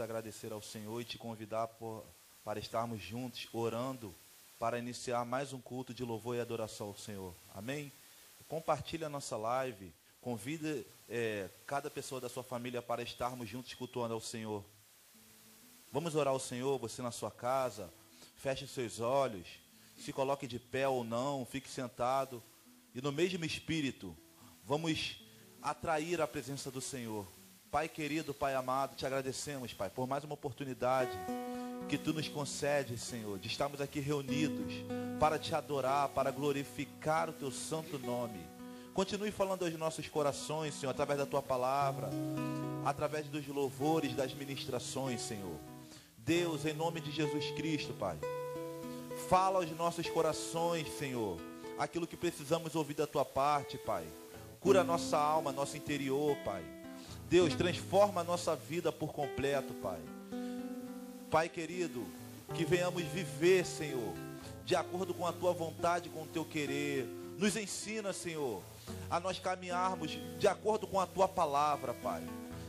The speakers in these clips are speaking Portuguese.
agradecer ao Senhor e te convidar por, para estarmos juntos orando para iniciar mais um culto de louvor e adoração ao Senhor. Amém? Compartilhe a nossa live, convide é, cada pessoa da sua família para estarmos juntos cultuando ao Senhor. Vamos orar ao Senhor, você na sua casa, feche seus olhos, se coloque de pé ou não, fique sentado e no mesmo espírito, vamos atrair a presença do Senhor. Pai querido, Pai amado, te agradecemos, Pai, por mais uma oportunidade que tu nos concedes, Senhor, de estarmos aqui reunidos para te adorar, para glorificar o teu santo nome. Continue falando aos nossos corações, Senhor, através da tua palavra, através dos louvores, das ministrações, Senhor. Deus, em nome de Jesus Cristo, Pai, fala aos nossos corações, Senhor, aquilo que precisamos ouvir da tua parte, Pai. Cura nossa alma, nosso interior, Pai Deus, transforma a nossa vida por completo, Pai. Pai querido, que venhamos viver, Senhor, de acordo com a tua vontade, com o teu querer. Nos ensina, Senhor, a nós caminharmos de acordo com a tua palavra, Pai.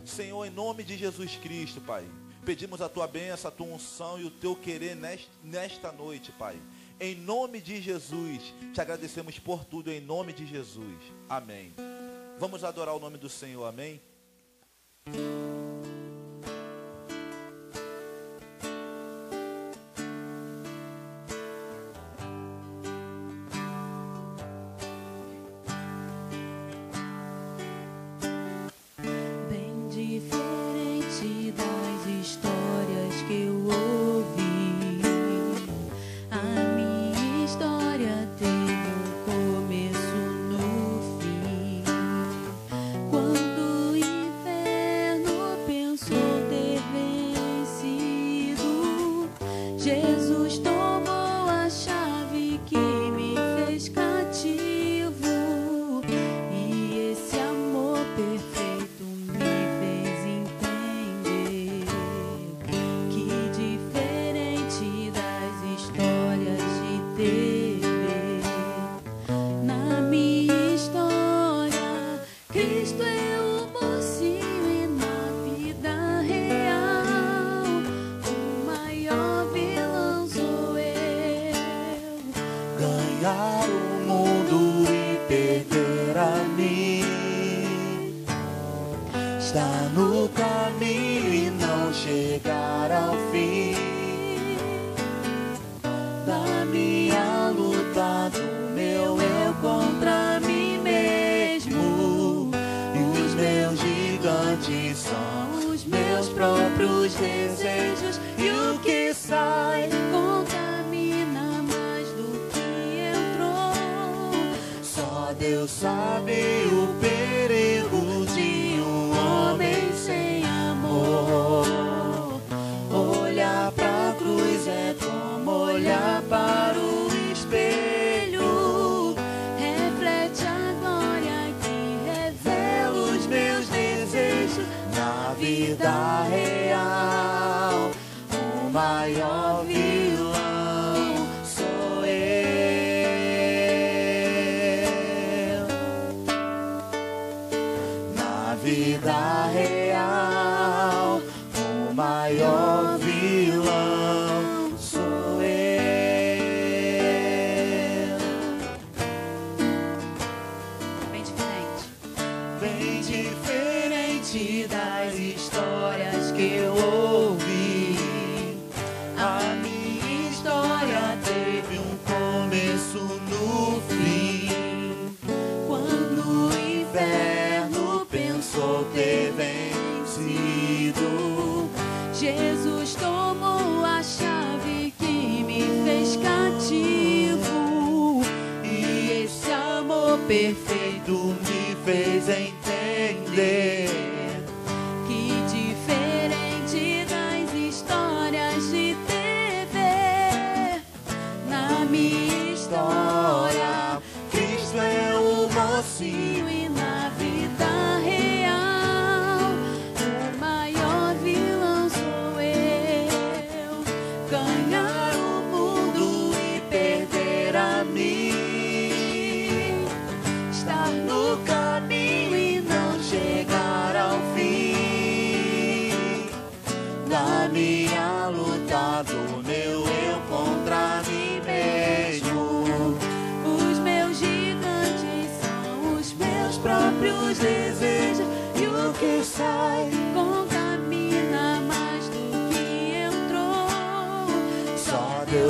Senhor, em nome de Jesus Cristo, Pai, pedimos a tua bênção, a tua unção e o teu querer nesta noite, Pai. Em nome de Jesus, te agradecemos por tudo, em nome de Jesus. Amém. Vamos adorar o nome do Senhor, amém? Maior vilão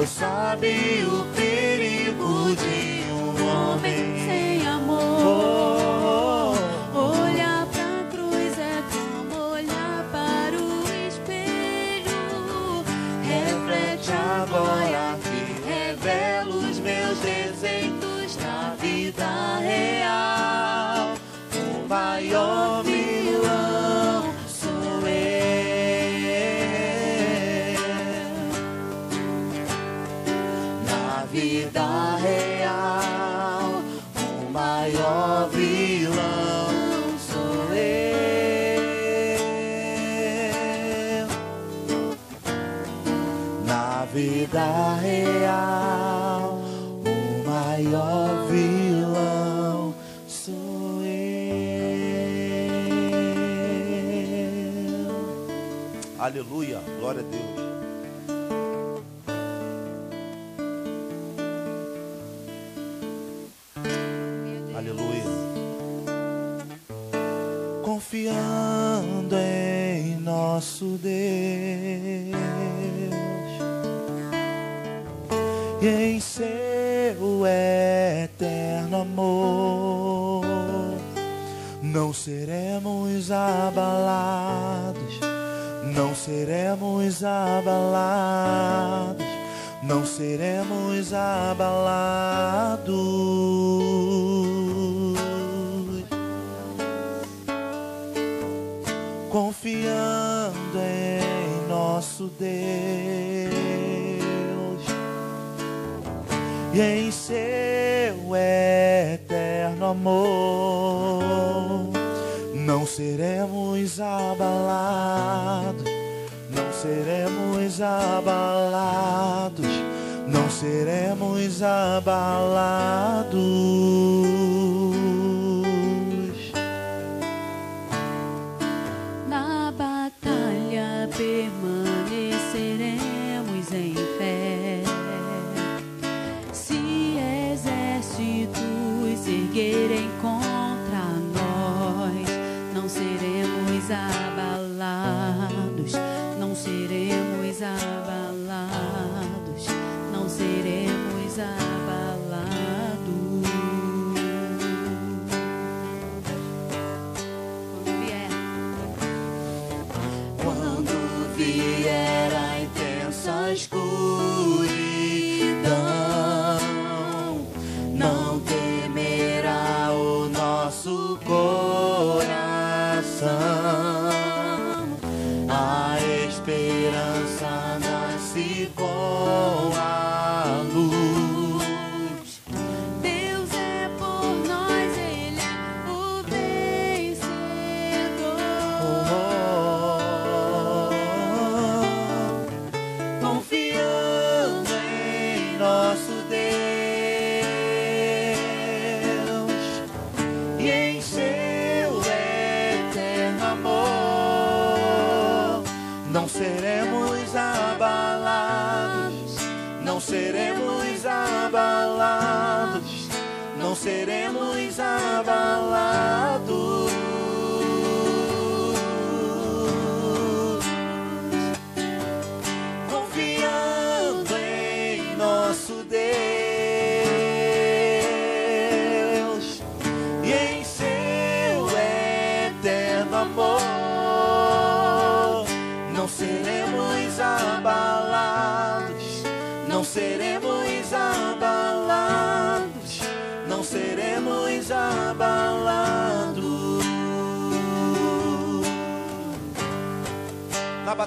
sabe o que desire. Não seremos abalados, não seremos abalados, não seremos abalados. Confiando em nosso Deus e em seu eterno amor seremos abalados, não seremos abalados, não seremos abalados. abalados, não seremos abalados, não seremos abalados.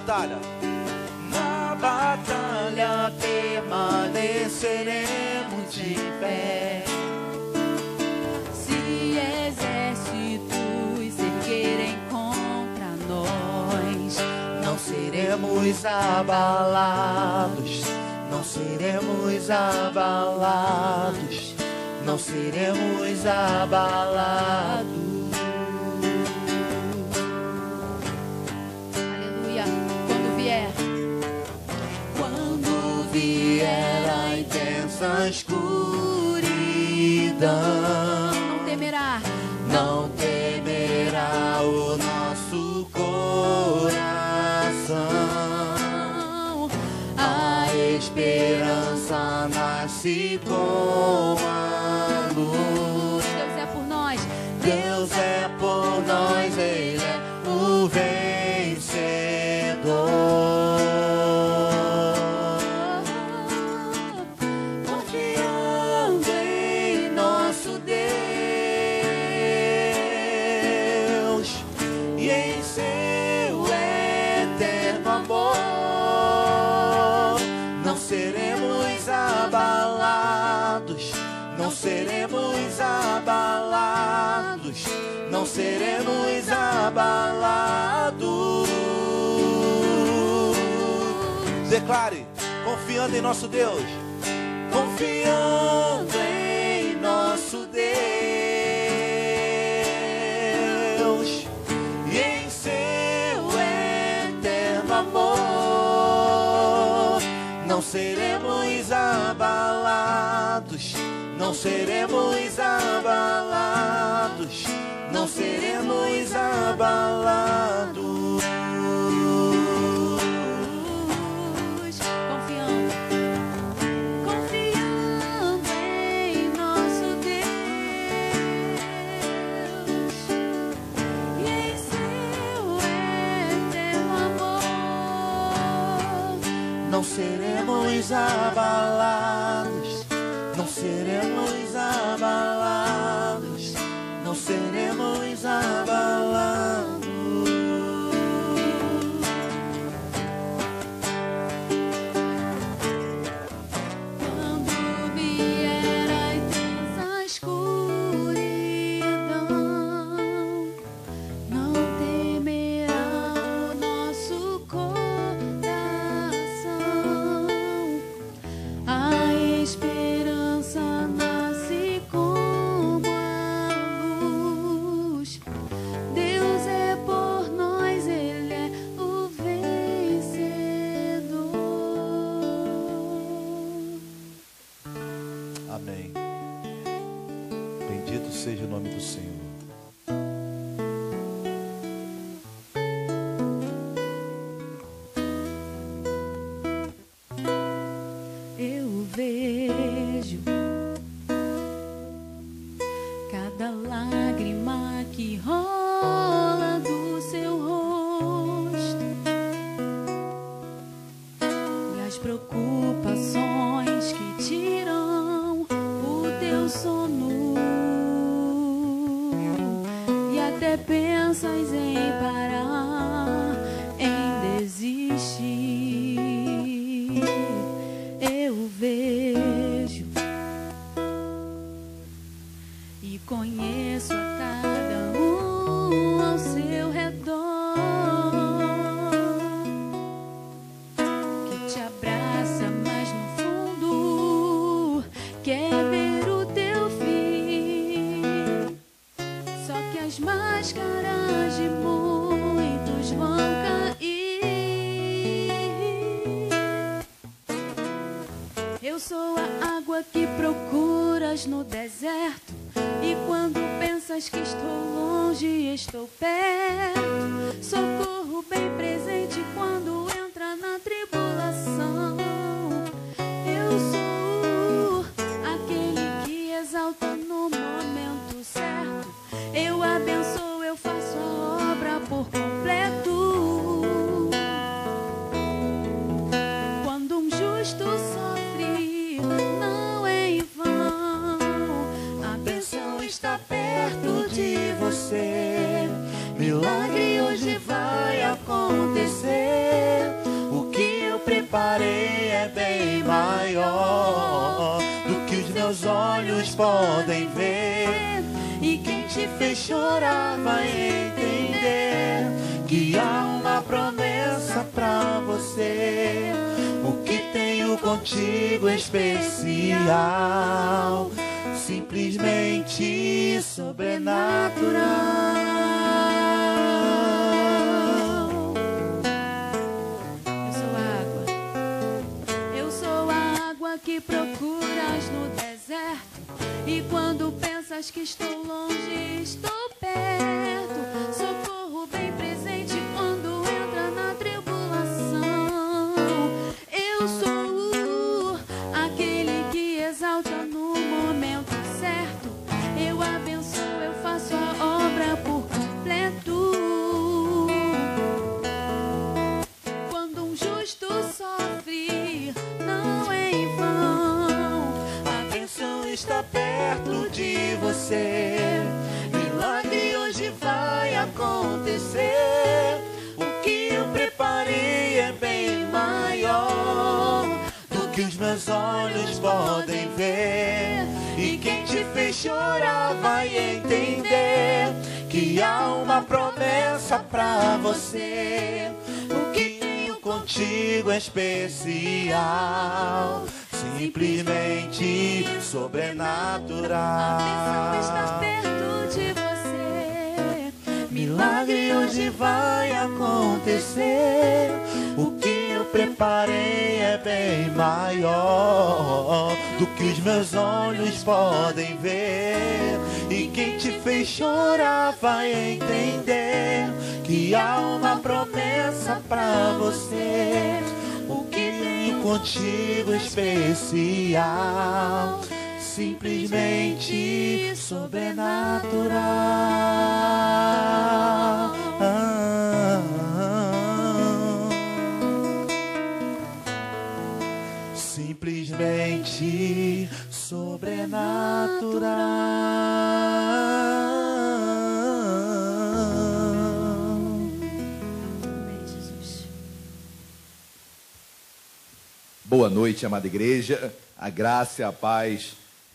batalha. Na batalha permaneceremos de pé. Se exércitos erguerem contra nós, não seremos abalados. Não seremos abalados. Não seremos abalados Na escuridão. Não temerá, não temerá o nosso coração. A esperança nasce com a luz. declare, confiando em nosso Deus. Confiando em nosso Deus e em seu eterno amor, não seremos abalados, não seremos abalados, não seremos abalados. abalar. Você. Milagre hoje vai acontecer. O que eu preparei é bem maior do que os meus olhos podem ver. E quem te fez chorar vai entender que há uma promessa pra você. O que tenho contigo é especial, simplesmente A sobrenatural. bênção está perto de você. Milagre hoje vai acontecer. O que eu preparei é bem maior do que os meus olhos podem ver. E quem te fez chorar vai entender que há uma promessa pra você. Contigo especial, simplesmente sobrenatural. Simplesmente sobrenatural. Boa noite, amada igreja. A graça e a paz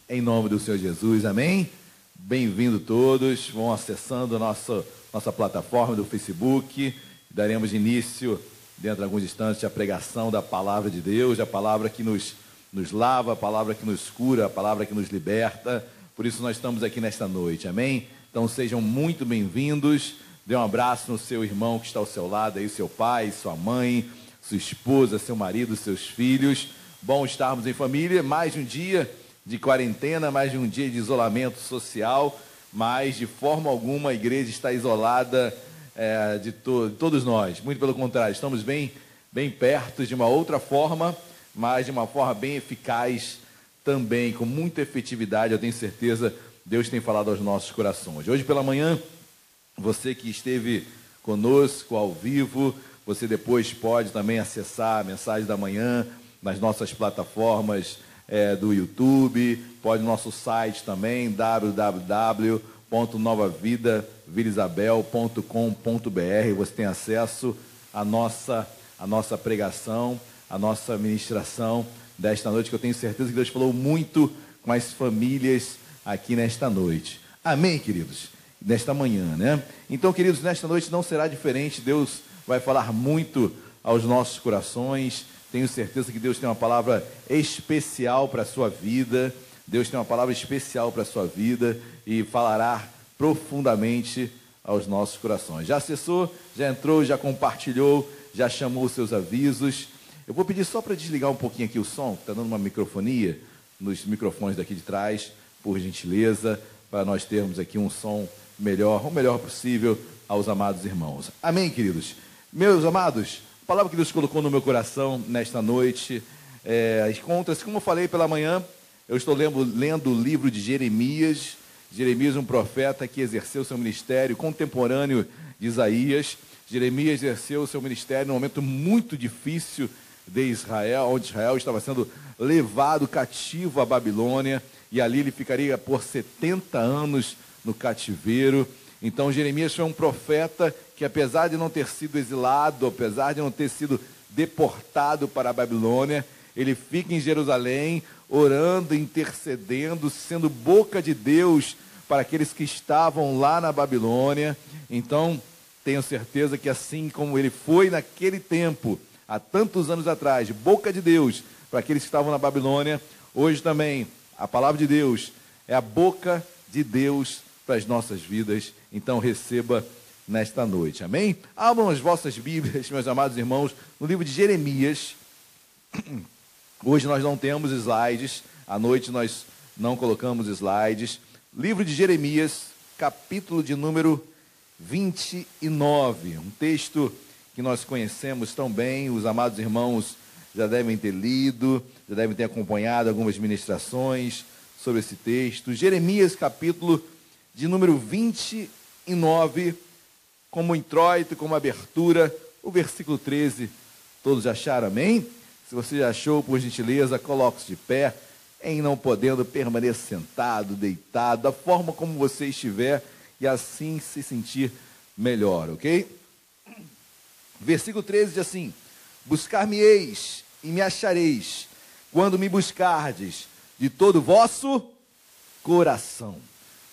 em nome do Senhor Jesus. Amém? Bem-vindo todos. Vão acessando nossa, nossa plataforma do Facebook. Daremos início, dentro de alguns instantes, à pregação da palavra de Deus, a palavra que nos, nos lava, a palavra que nos cura, a palavra que nos liberta. Por isso nós estamos aqui nesta noite. Amém? Então sejam muito bem-vindos. Dê um abraço no seu irmão que está ao seu lado aí, seu pai, sua mãe, sua esposa, seu marido, seus filhos. Bom estarmos em família, mais um dia de quarentena, mais um dia de isolamento social, mas de forma alguma a igreja está isolada é, de, to todos nós. Muito pelo contrário, estamos bem, bem perto de uma outra forma, mas de uma forma bem eficaz também, com muita efetividade, eu tenho certeza, Deus tem falado aos nossos corações. Hoje pela manhã, você que esteve conosco ao vivo, você depois pode também acessar a mensagem da manhã nas nossas plataformas é, do YouTube, pode no nosso site também, www.novavidavilisabel.com.br. Você tem acesso à nossa, à nossa pregação, à nossa ministração desta noite, que eu tenho certeza que Deus falou muito com as famílias aqui nesta noite. Amém, queridos? Nesta manhã, né? Então, queridos, nesta noite não será diferente. Deus vai falar muito aos nossos corações. Tenho certeza que Deus tem uma palavra especial para a sua vida. Deus tem uma palavra especial para a sua vida e falará profundamente aos nossos corações. Já acessou, já entrou, já compartilhou, já chamou os seus avisos. Eu vou pedir só para desligar um pouquinho aqui o som, que está dando uma microfonia nos microfones daqui de trás, por gentileza, para nós termos aqui um som melhor, o melhor possível aos amados irmãos. Amém, queridos? Meus amados, a palavra que Deus colocou no meu coração nesta noite é, encontra-se, como eu falei pela manhã, eu estou lendo, lendo o livro de Jeremias. Jeremias, um profeta que exerceu seu ministério contemporâneo de Isaías. Jeremias exerceu seu ministério num momento muito difícil de Israel, onde Israel estava sendo levado cativo à Babilônia, e ali ele ficaria por 70 anos no cativeiro. Então Jeremias foi um profeta que, apesar de não ter sido exilado, apesar de não ter sido deportado para a Babilônia. Ele fica em Jerusalém, orando, intercedendo, sendo boca de Deus para aqueles que estavam lá na Babilônia. Então, tenho certeza que assim como ele foi naquele tempo, há tantos anos atrás, boca de Deus para aqueles que estavam na Babilônia, hoje também a palavra de Deus é a boca de Deus para as nossas vidas. Então receba nesta noite. Amém? Abram as vossas Bíblias, meus amados irmãos, no livro de Jeremias. Hoje nós não temos slides, à noite nós não colocamos slides. Livro de Jeremias, capítulo de número 29. Um texto que nós conhecemos tão bem, os amados irmãos já devem ter lido, já devem ter acompanhado algumas ministrações sobre esse texto. Jeremias, capítulo de número 29, como introito, como abertura, o versículo 13. Todos acharam, amém? Se você já achou, por gentileza, coloque-se de pé, em não podendo permanecer sentado, deitado, da forma como você estiver, e assim se sentir melhor, ok? Versículo 13 diz assim: Buscar-me-eis e me achareis, quando me buscardes de todo vosso coração.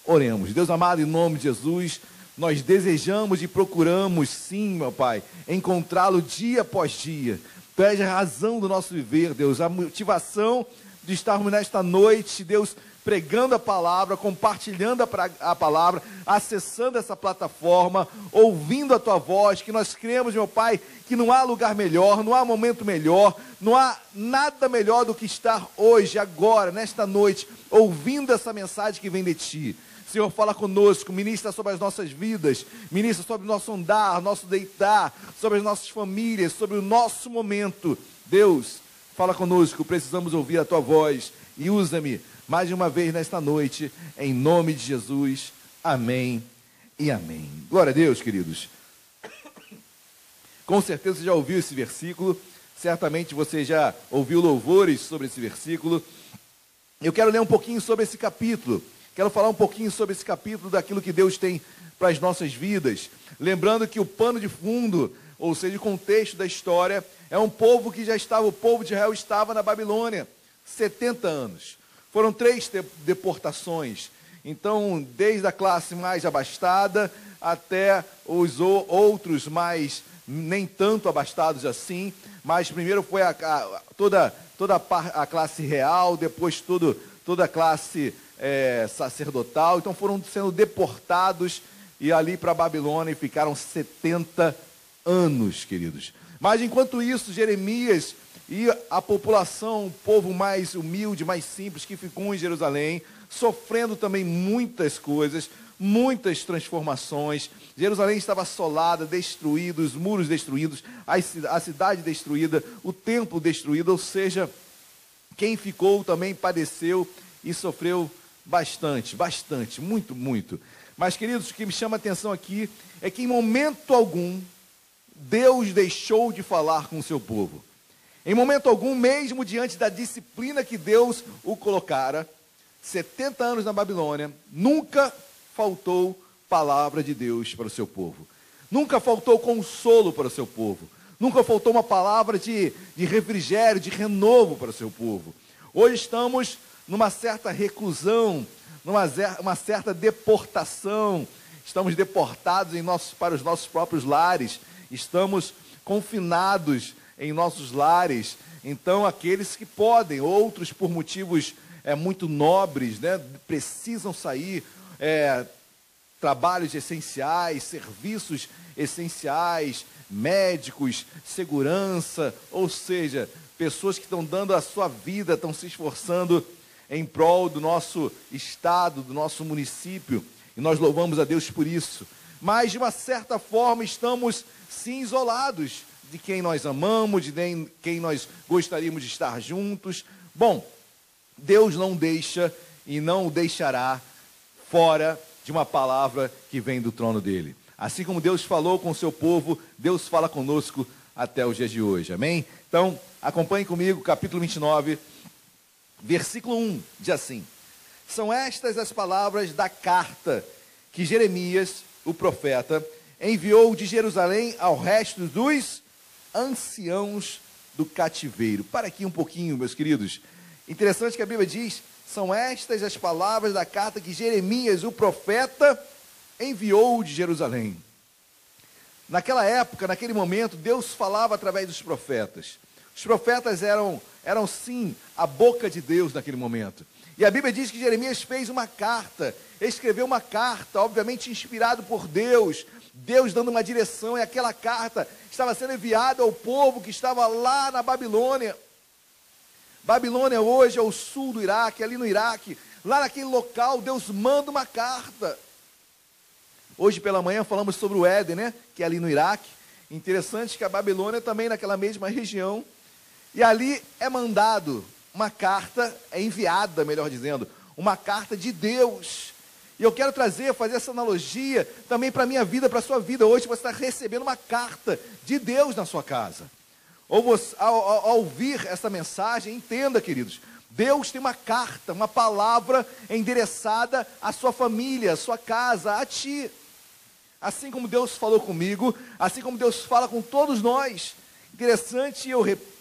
Oremos. Deus amado, em nome de Jesus, nós desejamos e procuramos, sim, meu Pai, encontrá-lo dia após dia. És a razão do nosso viver, Deus, a motivação de estarmos nesta noite, Deus, pregando a palavra, compartilhando a, a, palavra, acessando essa plataforma, ouvindo a tua voz, que nós cremos, meu Pai, que não há lugar melhor, não há momento melhor, não há nada melhor do que estar hoje, agora, nesta noite, ouvindo essa mensagem que vem de ti. Senhor, fala conosco, ministra sobre as nossas vidas, ministra sobre o nosso andar, nosso deitar, sobre as nossas famílias, sobre o nosso momento. Deus, fala conosco, precisamos ouvir a tua voz e usa-me mais uma vez nesta noite, em nome de Jesus. Amém e amém. Glória a Deus, queridos. Com certeza você já ouviu esse versículo, certamente você já ouviu louvores sobre esse versículo. Eu quero ler um pouquinho sobre esse capítulo. Quero falar um pouquinho sobre esse capítulo daquilo que Deus tem para as nossas vidas. Lembrando que o pano de fundo, ou seja, o contexto da história, é um povo que já estava, o povo de Israel estava na Babilônia, 70 anos. Foram três deportações. Então, desde a classe mais abastada até os outros mais nem tanto abastados assim, mas primeiro foi a, a, toda, toda a, a, classe real, depois tudo, toda a classe é, sacerdotal. Então foram sendo deportados e ali para a Babilônia e ficaram 70 anos, queridos. Mas enquanto isso, Jeremias e a população, o povo mais humilde, mais simples, que ficou em Jerusalém, sofrendo também muitas coisas, muitas transformações. Jerusalém estava assolada, destruída, os muros destruídos, a cidade destruída, o templo destruído, ou seja, quem ficou também padeceu e sofreu bastante, bastante, muito, muito. Mas, queridos, o que me chama a atenção aqui é que em momento algum Deus deixou de falar com o seu povo. Em momento algum, mesmo diante da disciplina que Deus o colocara, 70 anos na Babilônia, nunca faltou palavra de Deus para o seu povo. Nunca faltou consolo para o seu povo. Nunca faltou uma palavra de, de refrigério, de renovo para o seu povo. Hoje estamos numa certa reclusão, numa uma certa deportação. Estamos deportados nossos, para os nossos próprios lares. Estamos confinados em nossos lares. Então, aqueles que podem, outros por motivos é, muito nobres, né, precisam sair, é, trabalhos essenciais, serviços essenciais, médicos, segurança, ou seja, pessoas que estão dando a sua vida, estão se esforçando em prol do nosso estado, do nosso município, e nós louvamos a Deus por isso. Mas, de uma certa forma, estamos sim isolados de quem nós amamos, de quem nós gostaríamos de estar juntos. Bom, Deus não deixa e não o deixará fora de uma palavra que vem do trono dele. Assim como Deus falou com o seu povo, Deus fala conosco até os dias de hoje. Amém? Então, acompanhe comigo, capítulo 29, versículo 1, diz assim: São estas as palavras da carta que Jeremias, o profeta, enviou de Jerusalém ao resto dos anciãos do cativeiro. Para aqui um pouquinho, meus queridos. Interessante que a Bíblia diz: são estas as palavras da carta que Jeremias, o profeta, enviou de Jerusalém. Naquela época, naquele momento, Deus falava através dos profetas. Os profetas eram, eram sim a boca de Deus naquele momento. E a Bíblia diz que Jeremias fez uma carta, escreveu uma carta, obviamente inspirado por Deus, Deus dando uma direção, e aquela carta estava sendo enviada ao povo que estava lá na Babilônia. Babilônia hoje é o sul do Iraque, ali no Iraque, lá naquele local, Deus manda uma carta. Hoje pela manhã falamos sobre o Éden, né? Que é ali no Iraque. Interessante que a Babilônia também naquela mesma região. E ali é mandado uma carta, é enviada, melhor dizendo, uma carta de Deus. E eu quero trazer, fazer essa analogia também para a minha vida, para a sua vida. Hoje você está recebendo uma carta de Deus na sua casa. Ou você, ao, ao, ao ouvir essa mensagem, entenda, queridos, Deus tem uma carta, uma palavra endereçada à sua família, à sua casa, a ti. Assim como Deus falou comigo, assim como Deus fala com todos nós. Interessante, eu repito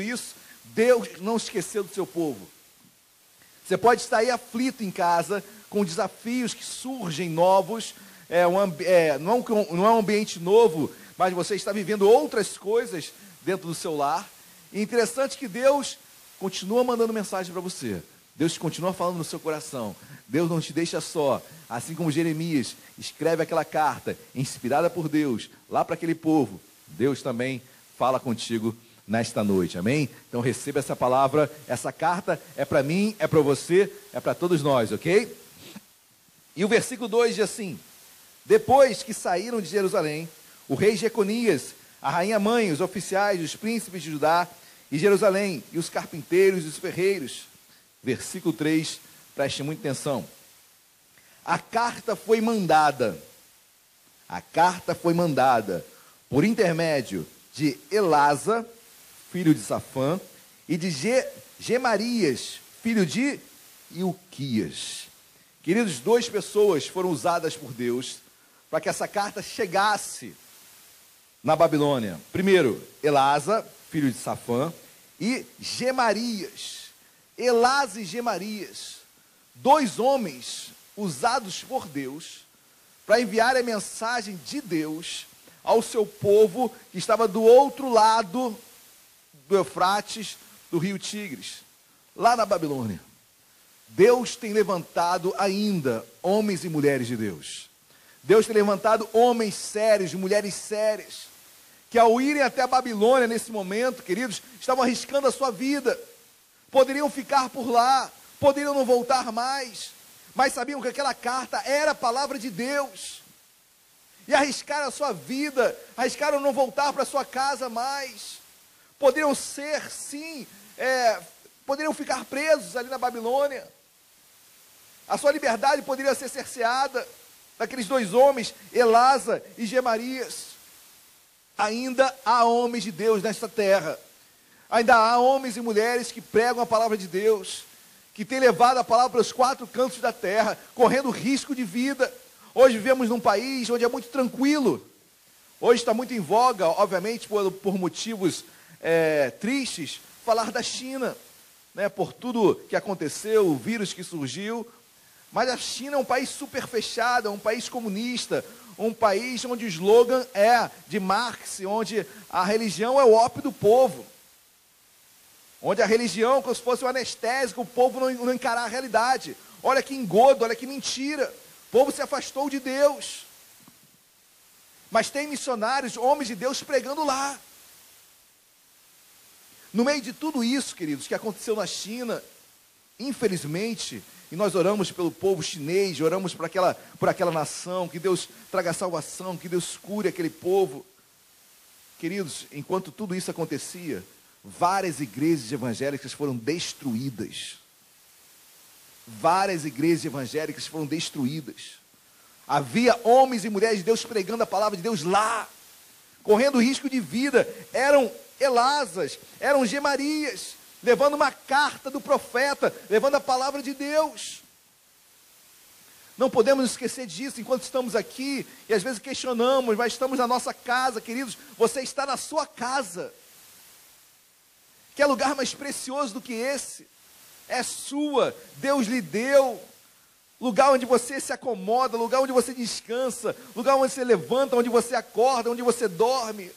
isso, Deus não esqueceu do seu povo. Você pode estar aí aflito em casa, com desafios que surgem novos, é um, é, não, é não é um ambiente novo, mas você está vivendo outras coisas dentro do seu lar. E interessante que Deus continua mandando mensagem para você. Deus continua falando no seu coração. Deus não te deixa só. Assim como Jeremias escreve aquela carta, inspirada por Deus, lá para aquele povo, Deus também fala contigo nesta noite, amém? Então receba essa palavra, essa carta é para mim, é para você, é para todos nós, ok? E o versículo 2 diz assim: Depois que saíram de Jerusalém, o rei Jeconias, a rainha mãe, os oficiais, os príncipes de Judá e Jerusalém, e os carpinteiros e os ferreiros. Versículo 3, preste muita atenção. A carta foi mandada, a carta foi mandada por intermédio de Elasa, filho de Safã, e de Ge Gemarias, filho de Ilquias. Queridos, duas pessoas foram usadas por Deus para que essa carta chegasse na Babilônia. Primeiro, Elasa, filho de Safã, e Gemarias. Elasa e Gemarias, dois homens usados por Deus para enviar a mensagem de Deus ao seu povo que estava do outro lado do Eufrates, do rio Tigres, lá na Babilônia. Deus tem levantado ainda homens e mulheres de Deus. Deus tem levantado homens sérios, mulheres sérias, que ao irem até a Babilônia nesse momento, queridos, estavam arriscando a sua vida. Poderiam ficar por lá, poderiam não voltar mais, mas sabiam que aquela carta era a palavra de Deus. E arriscaram a sua vida, arriscaram não voltar para sua casa mais. Poderiam ser, sim, é, poderiam ficar presos ali na Babilônia. A sua liberdade poderia ser cerceada daqueles dois homens, Elasa e Gemarias. Ainda há homens de Deus nesta terra. Ainda há homens e mulheres que pregam a palavra de Deus, que têm levado a palavra para os quatro cantos da terra, correndo risco de vida. Hoje vivemos num país onde é muito tranquilo. Hoje está muito em voga, obviamente, por, por motivos é, tristes, falar da China, né, por tudo que aconteceu, o vírus que surgiu. Mas a China é um país super fechado, é um país comunista, um país onde o slogan é de Marx, onde a religião é o ópio do povo. Onde a religião, como se fosse um anestésico, o povo não, não encarar a realidade. Olha que engodo, olha que mentira. O povo se afastou de Deus. Mas tem missionários, homens de Deus pregando lá. No meio de tudo isso, queridos, que aconteceu na China, infelizmente, e nós oramos pelo povo chinês, oramos por aquela, por aquela nação, que Deus traga salvação, que Deus cure aquele povo. Queridos, enquanto tudo isso acontecia, várias igrejas evangélicas foram destruídas. Várias igrejas evangélicas foram destruídas. Havia homens e mulheres de Deus pregando a palavra de Deus lá, correndo risco de vida, eram Elasas, eram Gemarias, levando uma carta do profeta, levando a palavra de Deus. Não podemos esquecer disso enquanto estamos aqui e às vezes questionamos, mas estamos na nossa casa, queridos. Você está na sua casa. Que é lugar mais precioso do que esse? É sua, Deus lhe deu. Lugar onde você se acomoda, lugar onde você descansa, lugar onde você levanta, onde você acorda, onde você dorme.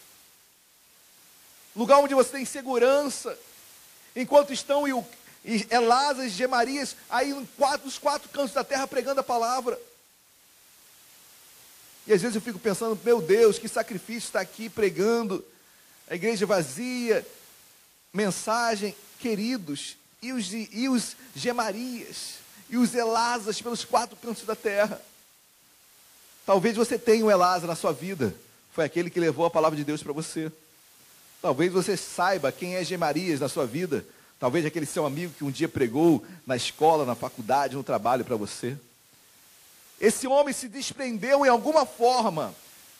Lugar onde você tem segurança. Enquanto estão Elásas e Gemarias aí em quatro, os quatro cantos da terra pregando a palavra. E às vezes eu fico pensando, meu Deus, que sacrifício está aqui pregando, a igreja vazia, mensagem, queridos, e os, e os Gemarias, e os Elásas pelos quatro cantos da terra. Talvez você tenha um Elasa na sua vida, foi aquele que levou a palavra de Deus para você. Talvez você saiba quem é Gemarias na sua vida, talvez aquele seu amigo que um dia pregou na escola, na faculdade, no trabalho para você. Esse homem se desprendeu em alguma forma,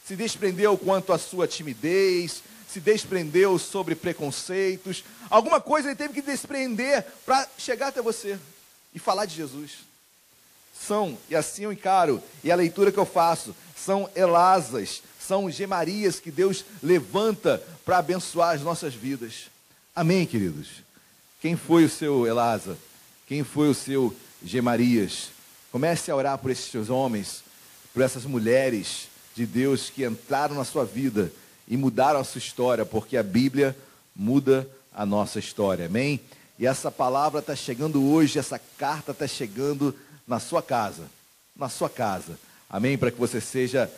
se desprendeu quanto à sua timidez, se desprendeu sobre preconceitos, alguma coisa ele teve que desprender para chegar até você e falar de Jesus. São, e assim eu encaro, e a leitura que eu faço, são Elasas, são Gemarias que Deus levanta para abençoar as nossas vidas. Amém, queridos? Quem foi o seu Elasa? Quem foi o seu Gemarias? Comece a orar por esses homens, por essas mulheres de Deus que entraram na sua vida e mudaram a sua história, porque a Bíblia muda a nossa história, amém? E essa palavra está chegando hoje, essa carta está chegando na sua casa, na sua casa, amém? Para que você seja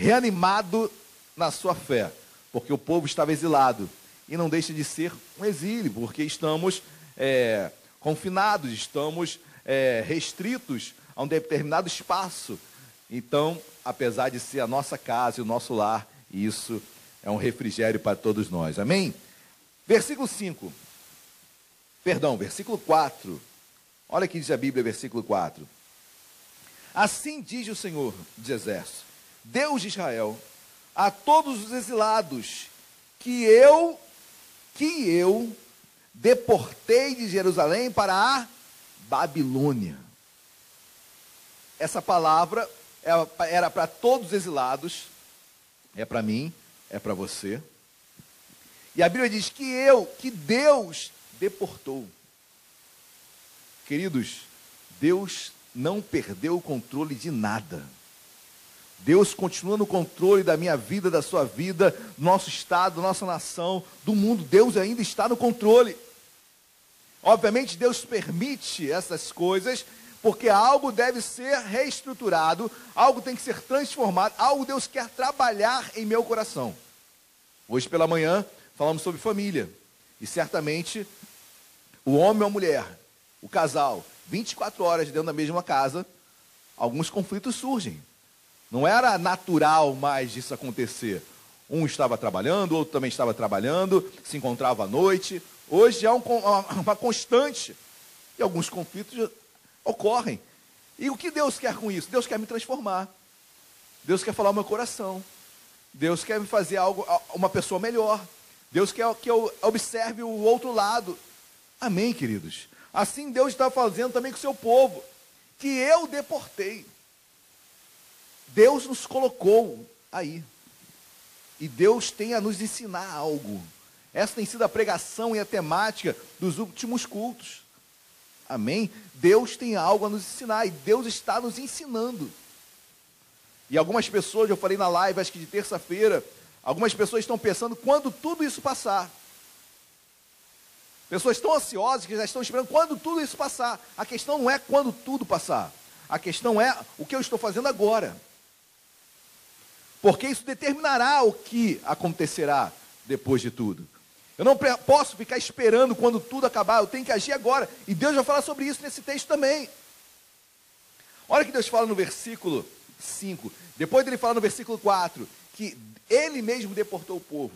reanimado na sua fé, porque o povo estava exilado e não deixa de ser um exílio, porque estamos é, confinados, estamos é, restritos a um determinado espaço. Então, apesar de ser a nossa casa e o nosso lar, isso é um refrigério para todos nós. Amém? Versículo 5. Perdão, versículo 4. Olha que diz a Bíblia, versículo 4. Assim diz o Senhor dos Exércitos, Deus de Israel, a todos os exilados que eu, que eu deportei de Jerusalém para a Babilônia. Essa palavra era para todos os exilados, é para mim, é para você. E a Bíblia diz que eu, que Deus deportou. Queridos, Deus não perdeu o controle de nada. Deus continua no controle da minha vida, da sua vida, do nosso estado, da nossa nação, do mundo. Deus ainda está no controle. Obviamente, Deus permite essas coisas, porque algo deve ser reestruturado, algo tem que ser transformado, algo Deus quer trabalhar em meu coração. Hoje pela manhã falamos sobre família. E certamente o homem ou a mulher, o casal, 24 horas dentro da mesma casa, alguns conflitos surgem. Não era natural mais isso acontecer. Um estava trabalhando, outro também estava trabalhando, se encontrava à noite. Hoje é um, uma constante. E alguns conflitos ocorrem. E o que Deus quer com isso? Deus quer me transformar. Deus quer falar o meu coração. Deus quer me fazer algo, uma pessoa melhor. Deus quer que eu observe o outro lado. Amém, queridos? Assim Deus está fazendo também com o seu povo, que eu deportei. Deus nos colocou aí. E Deus tem a nos ensinar algo. Essa tem sido a pregação e a temática dos últimos cultos. Amém? Deus tem algo a nos ensinar e Deus está nos ensinando. E algumas pessoas, eu falei na live, acho que de terça-feira, algumas pessoas estão pensando quando tudo isso passar. Pessoas tão ansiosas que já estão esperando quando tudo isso passar. A questão não é quando tudo passar. A questão é o que eu estou fazendo agora. Porque isso determinará o que acontecerá depois de tudo. Eu não posso ficar esperando quando tudo acabar, eu tenho que agir agora. E Deus vai falar sobre isso nesse texto também. Olha o que Deus fala no versículo 5. Depois dele falar no versículo 4 que ele mesmo deportou o povo,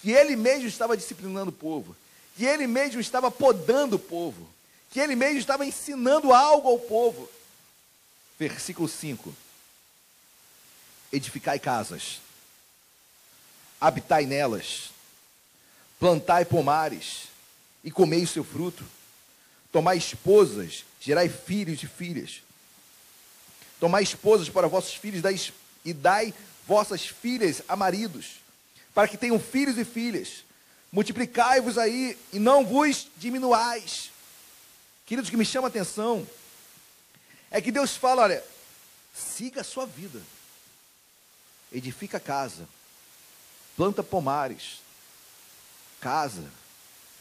que ele mesmo estava disciplinando o povo, que ele mesmo estava podando o povo, que ele mesmo estava ensinando algo ao povo. Versículo 5: Edificai casas, habitai nelas, plantai pomares e comei o seu fruto, tomai esposas, gerai filhos e filhas Tomai esposas para vossos filhos e dai vossas filhas a maridos, para que tenham filhos e filhas. Multiplicai-vos aí e não vos diminuais. Queridos, que me chama a atenção é que Deus fala: olha, siga a sua vida, edifica casa, planta pomares, casa,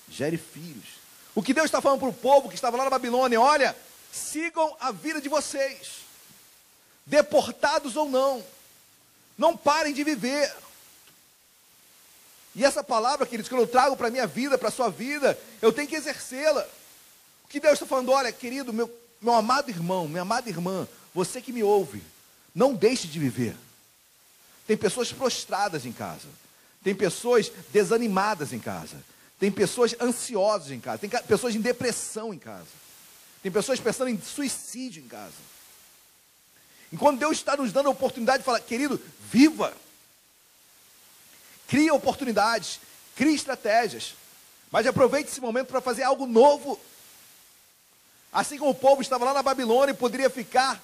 gere filhos. O que Deus está falando para o povo que estava lá na Babilônia: olha, sigam a vida de vocês, deportados ou não, não parem de viver. E essa palavra, queridos, que eu trago para a minha vida, para a sua vida, eu tenho que exercê-la. O que Deus está falando, olha, querido, meu, meu amado irmão, minha amada irmã, você que me ouve, não deixe de viver. Tem pessoas prostradas em casa, tem pessoas desanimadas em casa, tem pessoas ansiosas em casa, tem pessoas em depressão em casa, tem pessoas pensando em suicídio em casa. Enquanto Deus está nos dando a oportunidade de falar, querido, viva. Crie oportunidades, crie estratégias. Mas aproveite esse momento para fazer algo novo. Assim como o povo estava lá na Babilônia e poderia ficar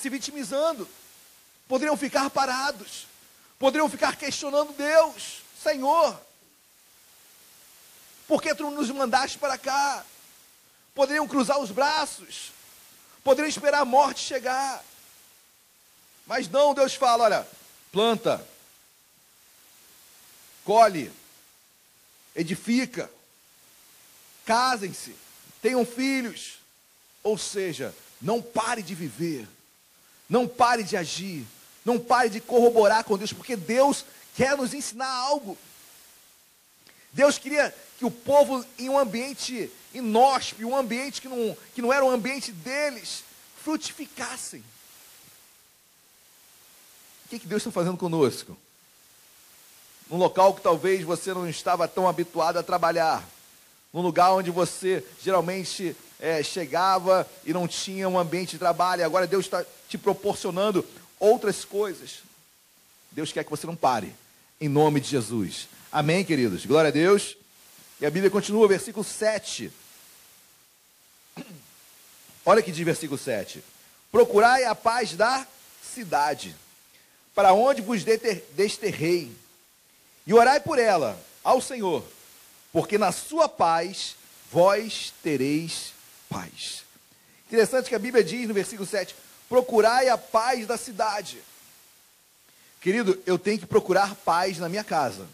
se vitimizando, poderiam ficar parados, poderiam ficar questionando Deus, Senhor, por que tu nos mandaste para cá? Poderiam cruzar os braços, poderiam esperar a morte chegar. Mas não, Deus fala: olha, planta, colhe, edifica, casem-se, tenham filhos. Ou seja, não pare de viver, não pare de agir, não pare de corroborar com Deus, porque Deus quer nos ensinar algo. Deus queria que o povo, em um ambiente inóspito, um ambiente que não, que não era o ambiente deles, frutificassem. O que, que Deus está fazendo conosco? Num local que talvez você não estava tão habituado a trabalhar, num lugar onde você geralmente é, chegava e não tinha um ambiente de trabalho, agora Deus está te proporcionando outras coisas. Deus quer que você não pare, em nome de Jesus. Amém, queridos? Glória a Deus. E a Bíblia continua, versículo 7. Olha que diz versículo 7. Procurai a paz da cidade para onde vos desterrei, e orai por ela ao Senhor, porque na sua paz vós tereis paz. Interessante que a Bíblia diz no versículo 7: procurai a paz da cidade. Querido, eu tenho que procurar paz na minha casa.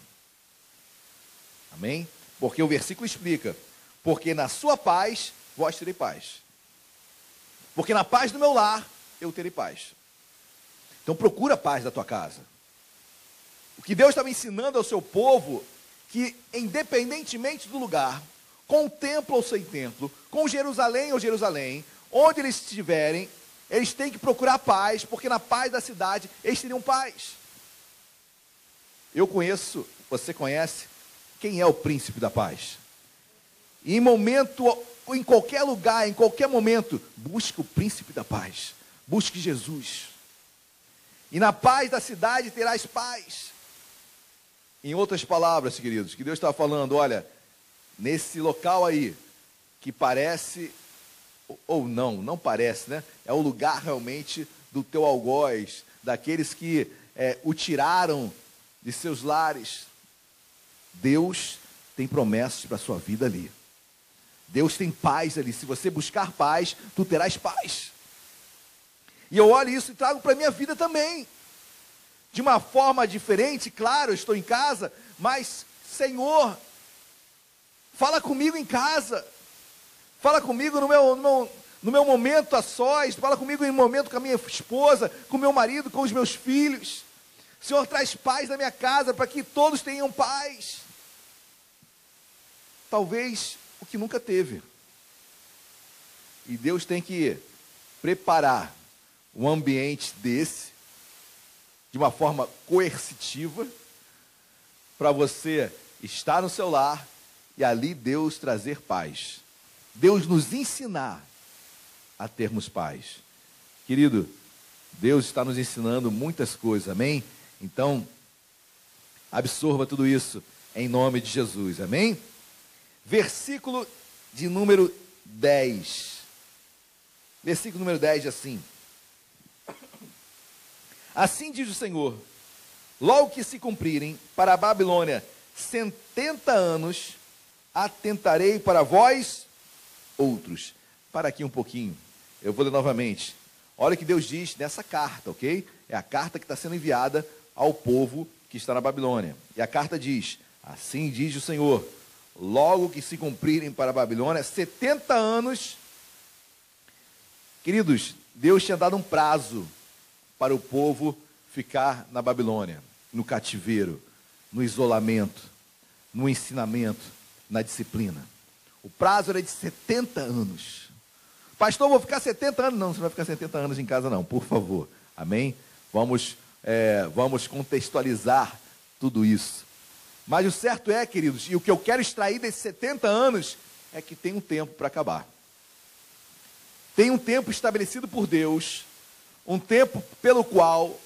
Amém? Porque o versículo explica: porque na sua paz vós terei paz. Porque na paz do meu lar eu terei paz. Então procura a paz da tua casa. O que Deus estava ensinando ao seu povo, que independentemente do lugar, com templo ou sem templo, com Jerusalém ou Jerusalém, onde eles estiverem, eles têm que procurar paz, porque na paz da cidade eles teriam paz. Eu conheço, você conhece, quem é o príncipe da paz. Em momento, em qualquer lugar, em qualquer momento, busque o príncipe da paz. Busque Jesus. E na paz da cidade terás paz. Em outras palavras, queridos, que Deus está falando, olha, nesse local aí, que parece, ou não, não parece, né? É o lugar realmente do teu algoz, daqueles que é, o tiraram de seus lares. Deus tem promessas para a sua vida ali. Deus tem paz ali. Se você buscar paz, tu terás paz. E eu olho isso e trago para a minha vida também. De uma forma diferente, claro, eu estou em casa, mas, Senhor, fala comigo em casa. Fala comigo no meu, no meu, no meu momento a sós, fala comigo em momento com a minha esposa, com o meu marido, com os meus filhos. Senhor, traz paz na minha casa para que todos tenham paz. Talvez o que nunca teve. E Deus tem que preparar um ambiente desse, de uma forma coercitiva, para você estar no seu lar e ali Deus trazer paz. Deus nos ensinar a termos paz. Querido, Deus está nos ensinando muitas coisas, amém? Então, absorva tudo isso em nome de Jesus, amém? Versículo de número 10. Versículo número 10 assim: Assim diz o Senhor: logo que se cumprirem para a Babilônia setenta anos, atentarei para vós outros. Para aqui um pouquinho, eu vou ler novamente. Olha o que Deus diz nessa carta, ok? É a carta que está sendo enviada ao povo que está na Babilônia. E a carta diz: Assim diz o Senhor: logo que se cumprirem para a Babilônia 70 anos. Queridos, Deus tinha dado um prazo para o povo ficar na Babilônia, no cativeiro, no isolamento, no ensinamento, na disciplina. O prazo era de 70 anos. Pastor, vou ficar 70 anos. Não, você não vai ficar 70 anos em casa, não, por favor. Amém? Vamos, é, vamos contextualizar tudo isso. Mas o certo é, queridos, e o que eu quero extrair desses 70 anos é que tem um tempo para acabar. Tem um tempo estabelecido por Deus, um tempo pelo qual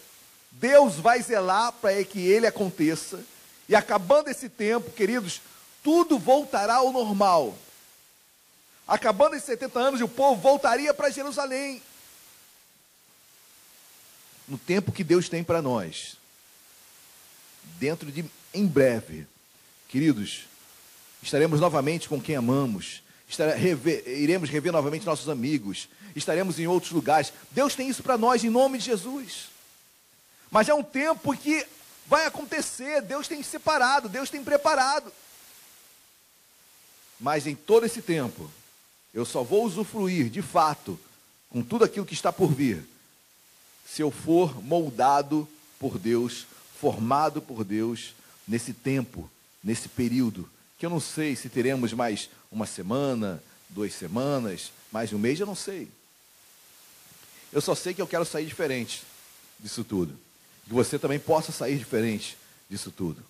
Deus vai zelar para que ele aconteça, e acabando esse tempo, queridos, tudo voltará ao normal. Acabando esses 70 anos, o povo voltaria para Jerusalém. No tempo que Deus tem para nós, dentro de em breve, queridos, estaremos novamente com quem amamos, rever, iremos rever novamente nossos amigos, estaremos em outros lugares. Deus tem isso para nós em nome de Jesus. Mas é um tempo que vai acontecer, Deus tem separado, Deus tem preparado. Mas em todo esse tempo, eu só vou usufruir de fato com tudo aquilo que está por vir, se eu for moldado por Deus, formado por Deus nesse tempo, nesse período, que eu não sei se teremos mais uma semana, duas semanas, mais um mês, eu não sei. Eu só sei que eu quero sair diferente disso tudo. Que você também possa sair diferente disso tudo.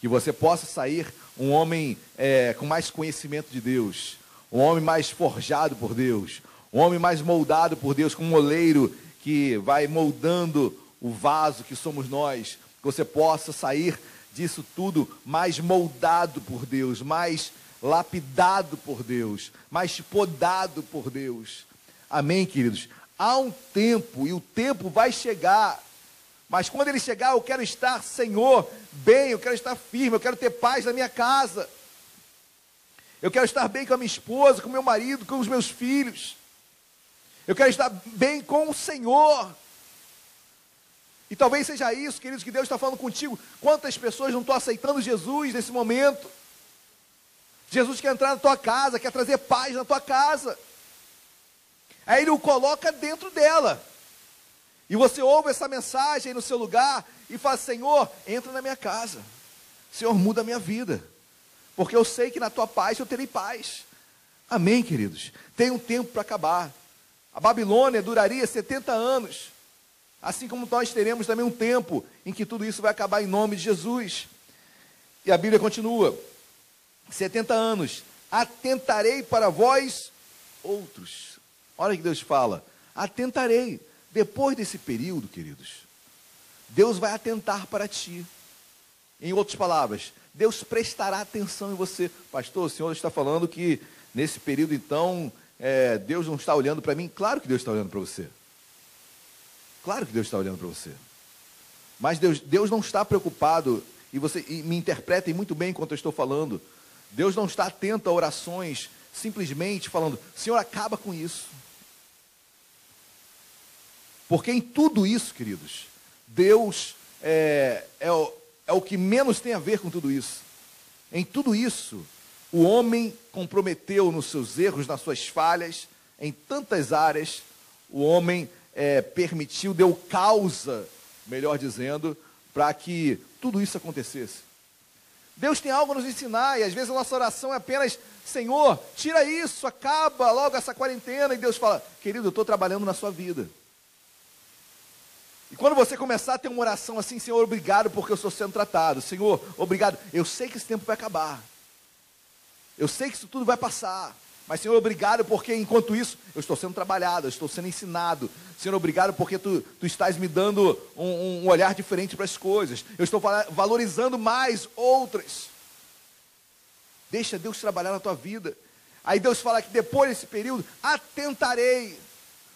Que você possa sair um homem é, com mais conhecimento de Deus, um homem mais forjado por Deus, um homem mais moldado por Deus, como um oleiro que vai moldando o vaso que somos nós. Que você possa sair disso tudo mais moldado por Deus, mais lapidado por Deus, mais podado por Deus. Amém, queridos? Há um tempo e o tempo vai chegar. Mas quando ele chegar, eu quero estar, Senhor, bem, eu quero estar firme, eu quero ter paz na minha casa. Eu quero estar bem com a minha esposa, com o meu marido, com os meus filhos. Eu quero estar bem com o Senhor. E talvez seja isso, queridos, que Deus está falando contigo. Quantas pessoas não estão aceitando Jesus nesse momento? Jesus quer entrar na tua casa, quer trazer paz na tua casa. Aí ele o coloca dentro dela. E você ouve essa mensagem no seu lugar e fala: Senhor, entra na minha casa. Senhor, muda a minha vida. Porque eu sei que na tua paz eu terei paz. Amém, queridos? Tem um tempo para acabar. A Babilônia duraria 70 anos. Assim como nós teremos também um tempo em que tudo isso vai acabar em nome de Jesus. E a Bíblia continua: 70 anos, atentarei para vós outros. Olha que Deus fala: atentarei. Depois desse período, queridos, Deus vai atentar para ti. Em outras palavras, Deus prestará atenção em você. Pastor, o senhor está falando que nesse período, então, é, Deus não está olhando para mim? Claro que Deus está olhando para você. Claro que Deus está olhando para você. Mas Deus, Deus não está preocupado, e você e me interpretem muito bem enquanto eu estou falando. Deus não está atento a orações simplesmente falando, Senhor, acaba com isso. Porque em tudo isso, queridos, Deus é, é, é o que menos tem a ver com tudo isso. Em tudo isso, o homem comprometeu nos seus erros, nas suas falhas, em tantas áreas, o homem é, permitiu, deu causa, melhor dizendo, para que tudo isso acontecesse. Deus tem algo a nos ensinar e às vezes a nossa oração é apenas: Senhor, tira isso, acaba logo essa quarentena. E Deus fala: Querido, eu estou trabalhando na sua vida. E quando você começar a ter uma oração assim, Senhor, obrigado porque eu estou sendo tratado. Senhor, obrigado. Eu sei que esse tempo vai acabar. Eu sei que isso tudo vai passar. Mas, Senhor, obrigado porque enquanto isso eu estou sendo trabalhado, eu estou sendo ensinado. Senhor, obrigado porque tu, tu estás me dando um, um olhar diferente para as coisas. Eu estou valorizando mais outras. Deixa Deus trabalhar na tua vida. Aí Deus fala que depois desse período, atentarei.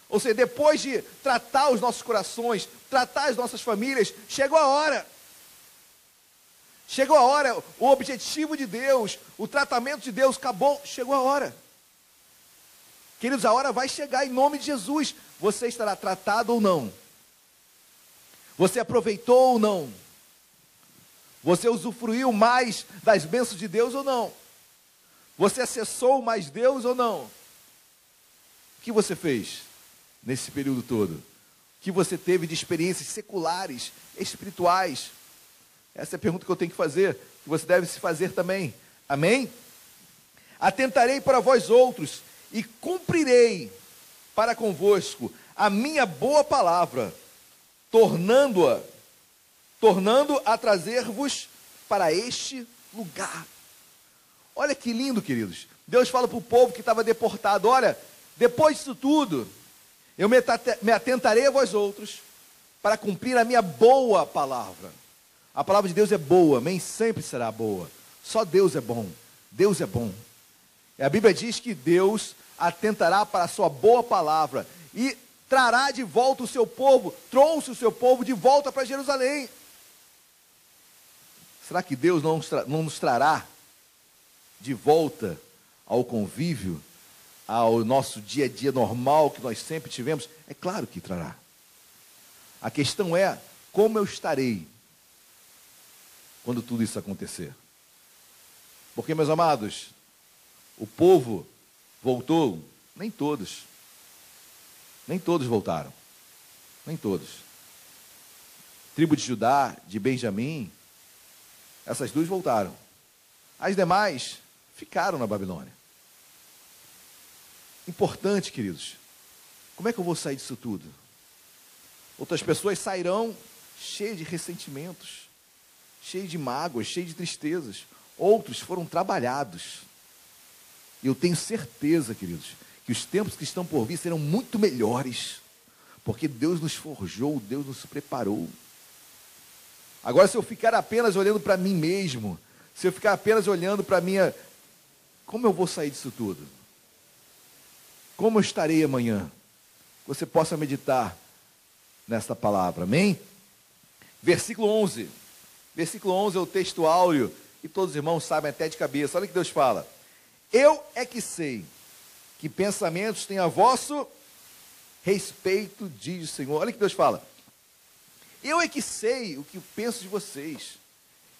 Ou seja, depois de tratar os nossos corações, tratar as nossas famílias, chegou a hora. Chegou a hora, o objetivo de Deus, o tratamento de Deus acabou, chegou a hora. Queridos, a hora vai chegar em nome de Jesus. Você estará tratado ou não? Você aproveitou ou não? Você usufruiu mais das bênçãos de Deus ou não? Você acessou mais Deus ou não? O que você fez nesse período todo? Que você teve de experiências seculares, espirituais? Essa é a pergunta que eu tenho que fazer, que você deve se fazer também. Amém? Atentarei para vós outros e cumprirei para convosco a minha boa palavra, tornando-a, tornando a trazer-vos para este lugar. Olha que lindo, queridos. Deus fala para o povo que estava deportado: olha, depois disso tudo, eu me atentarei a vós outros para cumprir a minha boa palavra. A palavra de Deus é boa, nem sempre será boa. Só Deus é bom. Deus é bom. E a Bíblia diz que Deus atentará para a sua boa palavra e trará de volta o seu povo, trouxe o seu povo de volta para Jerusalém. Será que Deus não nos, não nos trará de volta ao convívio, ao nosso dia a dia normal que nós sempre tivemos? É claro que trará. A questão é como eu estarei quando tudo isso acontecer. Porque, meus amados, o povo voltou, nem todos. Nem todos voltaram. Nem todos. Tribo de Judá, de Benjamim, essas duas voltaram. As demais ficaram na Babilônia. Importante, queridos. Como é que eu vou sair disso tudo? Outras pessoas sairão cheias de ressentimentos, cheias de mágoas, cheias de tristezas. Outros foram trabalhados. E eu tenho certeza, queridos, que os tempos que estão por vir serão muito melhores, porque Deus nos forjou, Deus nos preparou. Agora, se eu ficar apenas olhando para mim mesmo, se eu ficar apenas olhando para minha. Como eu vou sair disso tudo? Como estarei amanhã? Você possa meditar nesta palavra, amém? Versículo 11. Versículo 11 é o texto áureo, e todos os irmãos sabem até de cabeça. Olha o que Deus fala. Eu é que sei que pensamentos têm a vosso respeito, diz o Senhor. Olha o que Deus fala. Eu é que sei o que penso de vocês.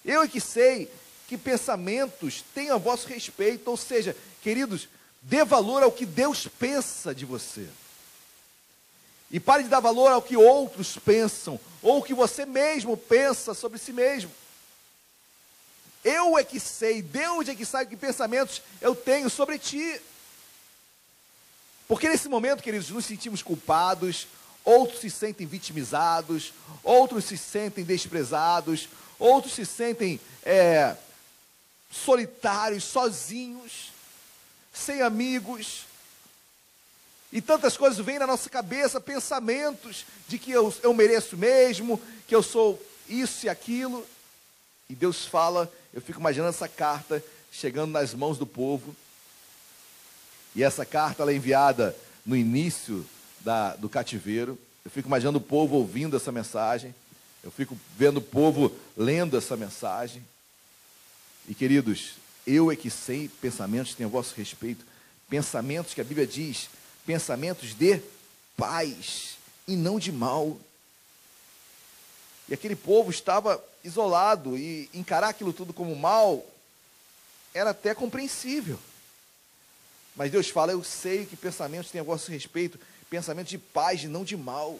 Eu é que sei que pensamentos têm a vosso respeito. Ou seja, queridos, dê valor ao que Deus pensa de você. E pare de dar valor ao que outros pensam, ou o que você mesmo pensa sobre si mesmo. Eu é que sei, Deus é que sabe que pensamentos eu tenho sobre ti. Porque nesse momento, queridos, nos sentimos culpados, outros se sentem vitimizados, outros se sentem desprezados, outros se sentem é, solitários, sozinhos, sem amigos. E tantas coisas vêm na nossa cabeça, pensamentos de que eu, eu mereço mesmo, que eu sou isso e aquilo. E Deus fala, eu fico imaginando essa carta chegando nas mãos do povo. E essa carta ela é enviada no início da, do cativeiro. Eu fico imaginando o povo ouvindo essa mensagem. Eu fico vendo o povo lendo essa mensagem. E queridos, eu é que sei pensamentos que têm a vosso respeito, pensamentos que a Bíblia diz, pensamentos de paz e não de mal. E aquele povo estava isolado e encarar aquilo tudo como mal era até compreensível. Mas Deus fala: Eu sei que pensamentos têm a vosso respeito, pensamentos de paz e não de mal.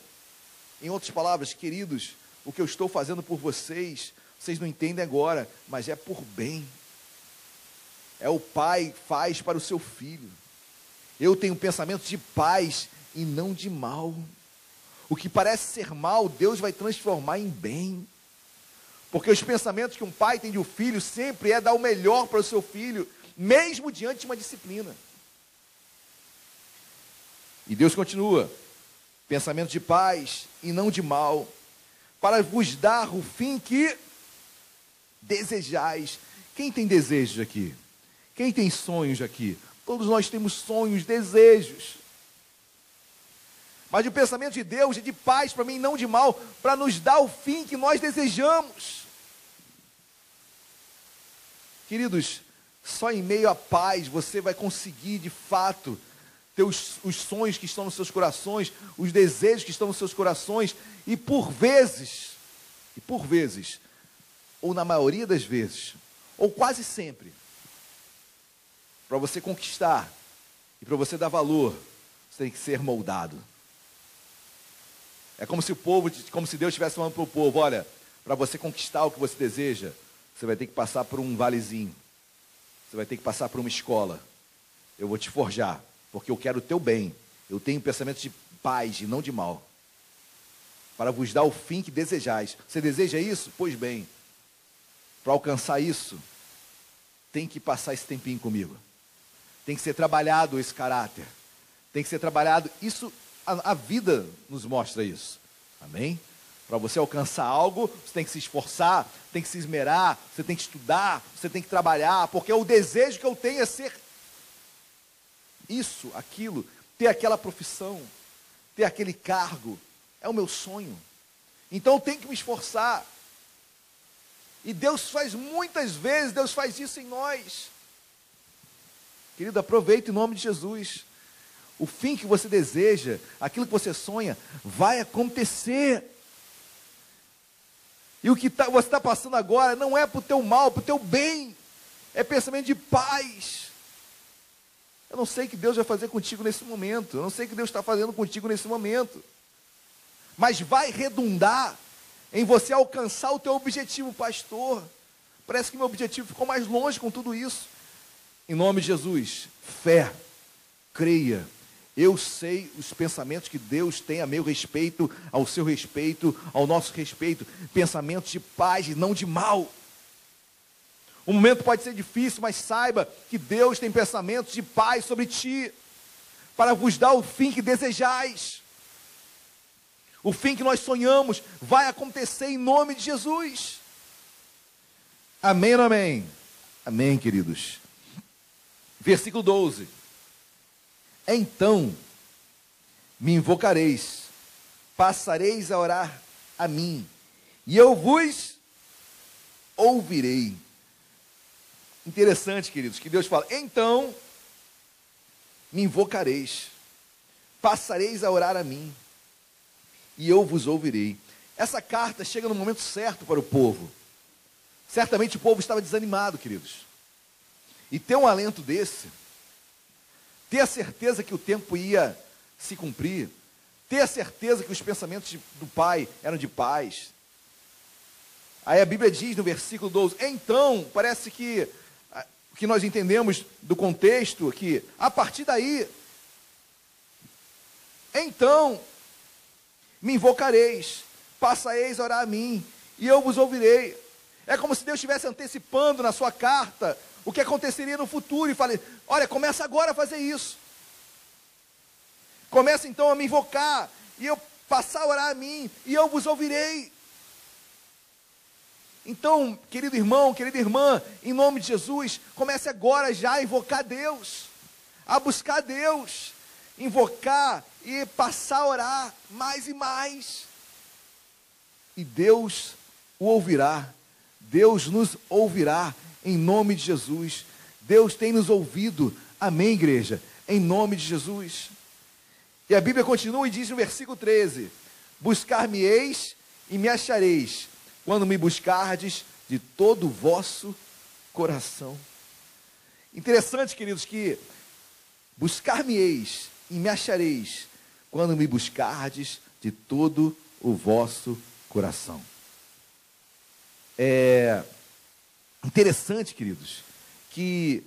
Em outras palavras, queridos, o que eu estou fazendo por vocês vocês não entendem agora, mas é por bem. É o pai faz para o seu filho. Eu tenho pensamentos de paz e não de mal. O que parece ser mal, Deus vai transformar em bem. Porque os pensamentos que um pai tem de um filho sempre é dar o melhor para o seu filho, mesmo diante de uma disciplina. E Deus continua: pensamento de paz e não de mal, para vos dar o fim que desejais. Quem tem desejos aqui? Quem tem sonhos aqui? Todos nós temos sonhos, desejos. Mas o pensamento de Deus é de paz para mim, não de mal, para nos dar o fim que nós desejamos. Queridos, só em meio à paz você vai conseguir de fato ter os, os sonhos que estão nos seus corações, os desejos que estão nos seus corações, e por vezes, e por vezes, ou na maioria das vezes, ou quase sempre, para você conquistar e para você dar valor, você tem que ser moldado. É como se o povo, como se Deus estivesse falando para o povo, olha, para você conquistar o que você deseja, você vai ter que passar por um valezinho. Você vai ter que passar por uma escola. Eu vou te forjar, porque eu quero o teu bem. Eu tenho pensamentos de paz e não de mal. Para vos dar o fim que desejais. Você deseja isso? Pois bem. Para alcançar isso, tem que passar esse tempinho comigo. Tem que ser trabalhado esse caráter. Tem que ser trabalhado. Isso a, a vida nos mostra isso. Amém? Para você alcançar algo, você tem que se esforçar, tem que se esmerar, você tem que estudar, você tem que trabalhar, porque o desejo que eu tenho é ser isso, aquilo, ter aquela profissão, ter aquele cargo, é o meu sonho. Então eu tenho que me esforçar. E Deus faz muitas vezes, Deus faz isso em nós. Querido, aproveite em nome de Jesus o fim que você deseja, aquilo que você sonha, vai acontecer. E o que tá, você está passando agora não é para o teu mal, para o teu bem. É pensamento de paz. Eu não sei o que Deus vai fazer contigo nesse momento. Eu não sei o que Deus está fazendo contigo nesse momento. Mas vai redundar em você alcançar o teu objetivo, pastor. Parece que meu objetivo ficou mais longe com tudo isso. Em nome de Jesus, fé, creia, eu sei os pensamentos que Deus tem a meu respeito, ao seu respeito, ao nosso respeito. Pensamentos de paz e não de mal. O momento pode ser difícil, mas saiba que Deus tem pensamentos de paz sobre ti, para vos dar o fim que desejais. O fim que nós sonhamos vai acontecer em nome de Jesus. Amém amém? Amém, queridos. Versículo 12. Então me invocareis, passareis a orar a mim, e eu vos ouvirei. Interessante, queridos, que Deus fala: então me invocareis, passareis a orar a mim, e eu vos ouvirei. Essa carta chega no momento certo para o povo. Certamente o povo estava desanimado, queridos. E ter um alento desse ter a certeza que o tempo ia se cumprir, ter a certeza que os pensamentos do Pai eram de paz. Aí a Bíblia diz no versículo 12: então, parece que o que nós entendemos do contexto que a partir daí, então me invocareis, passareis a orar a mim, e eu vos ouvirei. É como se Deus estivesse antecipando na sua carta o que aconteceria no futuro e falei: olha, começa agora a fazer isso. Começa então a me invocar, e eu passar a orar a mim, e eu vos ouvirei. Então, querido irmão, querida irmã, em nome de Jesus, comece agora já a invocar Deus, a buscar Deus, invocar e passar a orar mais e mais. E Deus o ouvirá, Deus nos ouvirá, em nome de Jesus. Deus tem nos ouvido, amém, igreja, em nome de Jesus. E a Bíblia continua e diz no versículo 13: Buscar-me-eis e me achareis, quando me buscardes de todo o vosso coração. Interessante, queridos, que buscar-me-eis e me achareis, quando me buscardes de todo o vosso coração. É, Interessante, queridos, que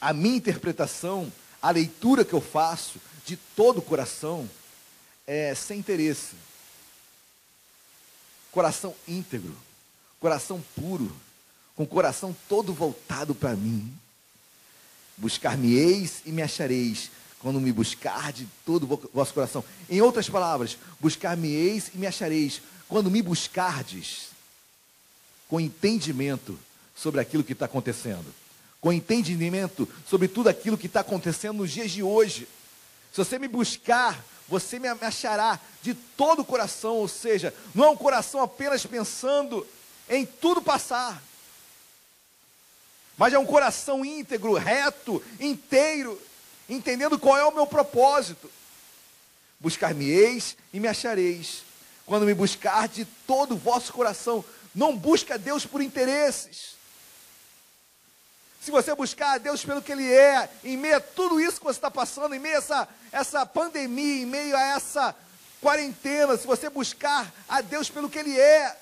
a minha interpretação, a leitura que eu faço de todo o coração é sem interesse. Coração íntegro, coração puro, com o coração todo voltado para mim. Buscar-me-eis e me achareis, quando me buscar de todo o vosso coração. Em outras palavras, buscar-me-eis e me achareis, quando me buscardes com entendimento sobre aquilo que está acontecendo, com entendimento sobre tudo aquilo que está acontecendo nos dias de hoje. Se você me buscar, você me achará de todo o coração, ou seja, não é um coração apenas pensando em tudo passar, mas é um coração íntegro, reto, inteiro, entendendo qual é o meu propósito. Buscar-me-eis e me achareis, quando me buscar de todo o vosso coração. Não busca Deus por interesses. Se você buscar a Deus pelo que Ele é, em meio a tudo isso que você está passando, em meio a essa, essa pandemia, em meio a essa quarentena, se você buscar a Deus pelo que Ele é,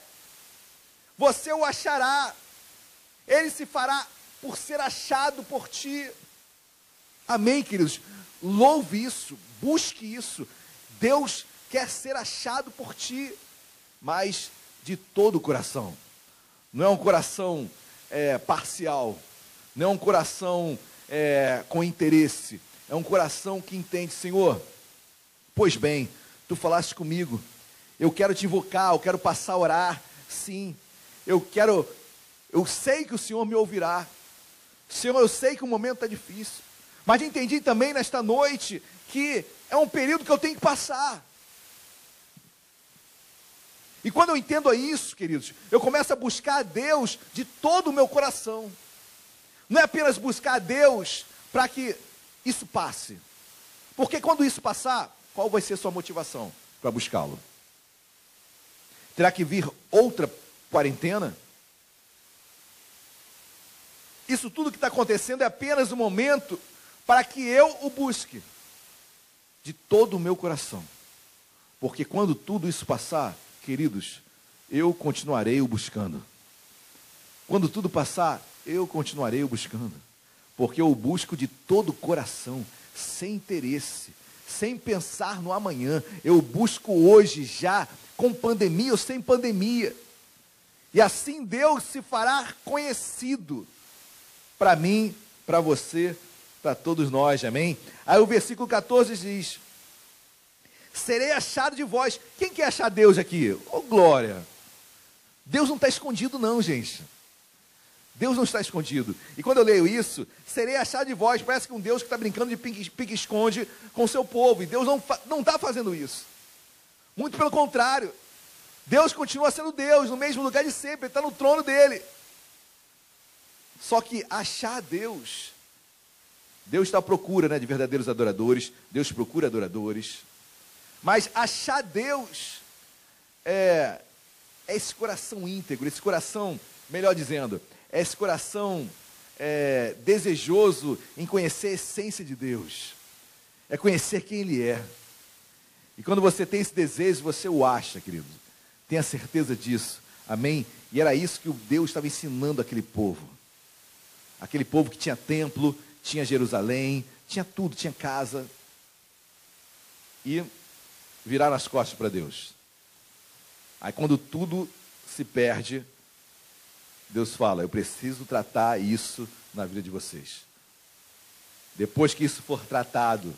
você o achará, Ele se fará por ser achado por ti. Amém, queridos? Louve isso, busque isso. Deus quer ser achado por ti, mas de todo o coração. Não é um coração é, parcial, não é um coração é, com interesse, é um coração que entende, Senhor, pois bem, tu falaste comigo, eu quero te invocar, eu quero passar a orar, sim, eu quero, eu sei que o Senhor me ouvirá, Senhor, eu sei que o momento está difícil, mas entendi também nesta noite que é um período que eu tenho que passar. E quando eu entendo isso, queridos, eu começo a buscar a Deus de todo o meu coração. Não é apenas buscar a Deus para que isso passe. Porque quando isso passar, qual vai ser sua motivação para buscá-lo? Terá que vir outra quarentena? Isso tudo que está acontecendo é apenas um momento para que eu o busque de todo o meu coração. Porque quando tudo isso passar, queridos, eu continuarei o buscando. Quando tudo passar, eu continuarei o buscando. Porque eu o busco de todo o coração, sem interesse, sem pensar no amanhã. Eu busco hoje já, com pandemia ou sem pandemia. E assim Deus se fará conhecido para mim, para você, para todos nós, amém? Aí o versículo 14 diz: Serei achado de vós. Quem quer achar Deus aqui? Oh, glória! Deus não está escondido, não, gente. Deus não está escondido. E quando eu leio isso, serei achado de vós. Parece que um Deus que está brincando de pique-esconde com o seu povo. E Deus não está não tá fazendo isso. Muito pelo contrário. Deus continua sendo Deus, no mesmo lugar de sempre. Ele está no trono dele. Só que achar Deus, Deus está à procura né, de verdadeiros adoradores, Deus procura adoradores, mas achar Deus é, é esse coração íntegro, esse coração, melhor dizendo, é esse coração é, desejoso em conhecer a essência de Deus, é conhecer quem Ele é. E quando você tem esse desejo, você o acha, querido. Tenha certeza disso. Amém? E era isso que o Deus estava ensinando aquele povo. Aquele povo que tinha templo, tinha Jerusalém, tinha tudo, tinha casa. E viraram as costas para Deus. Aí quando tudo se perde, Deus fala: Eu preciso tratar isso na vida de vocês. Depois que isso for tratado,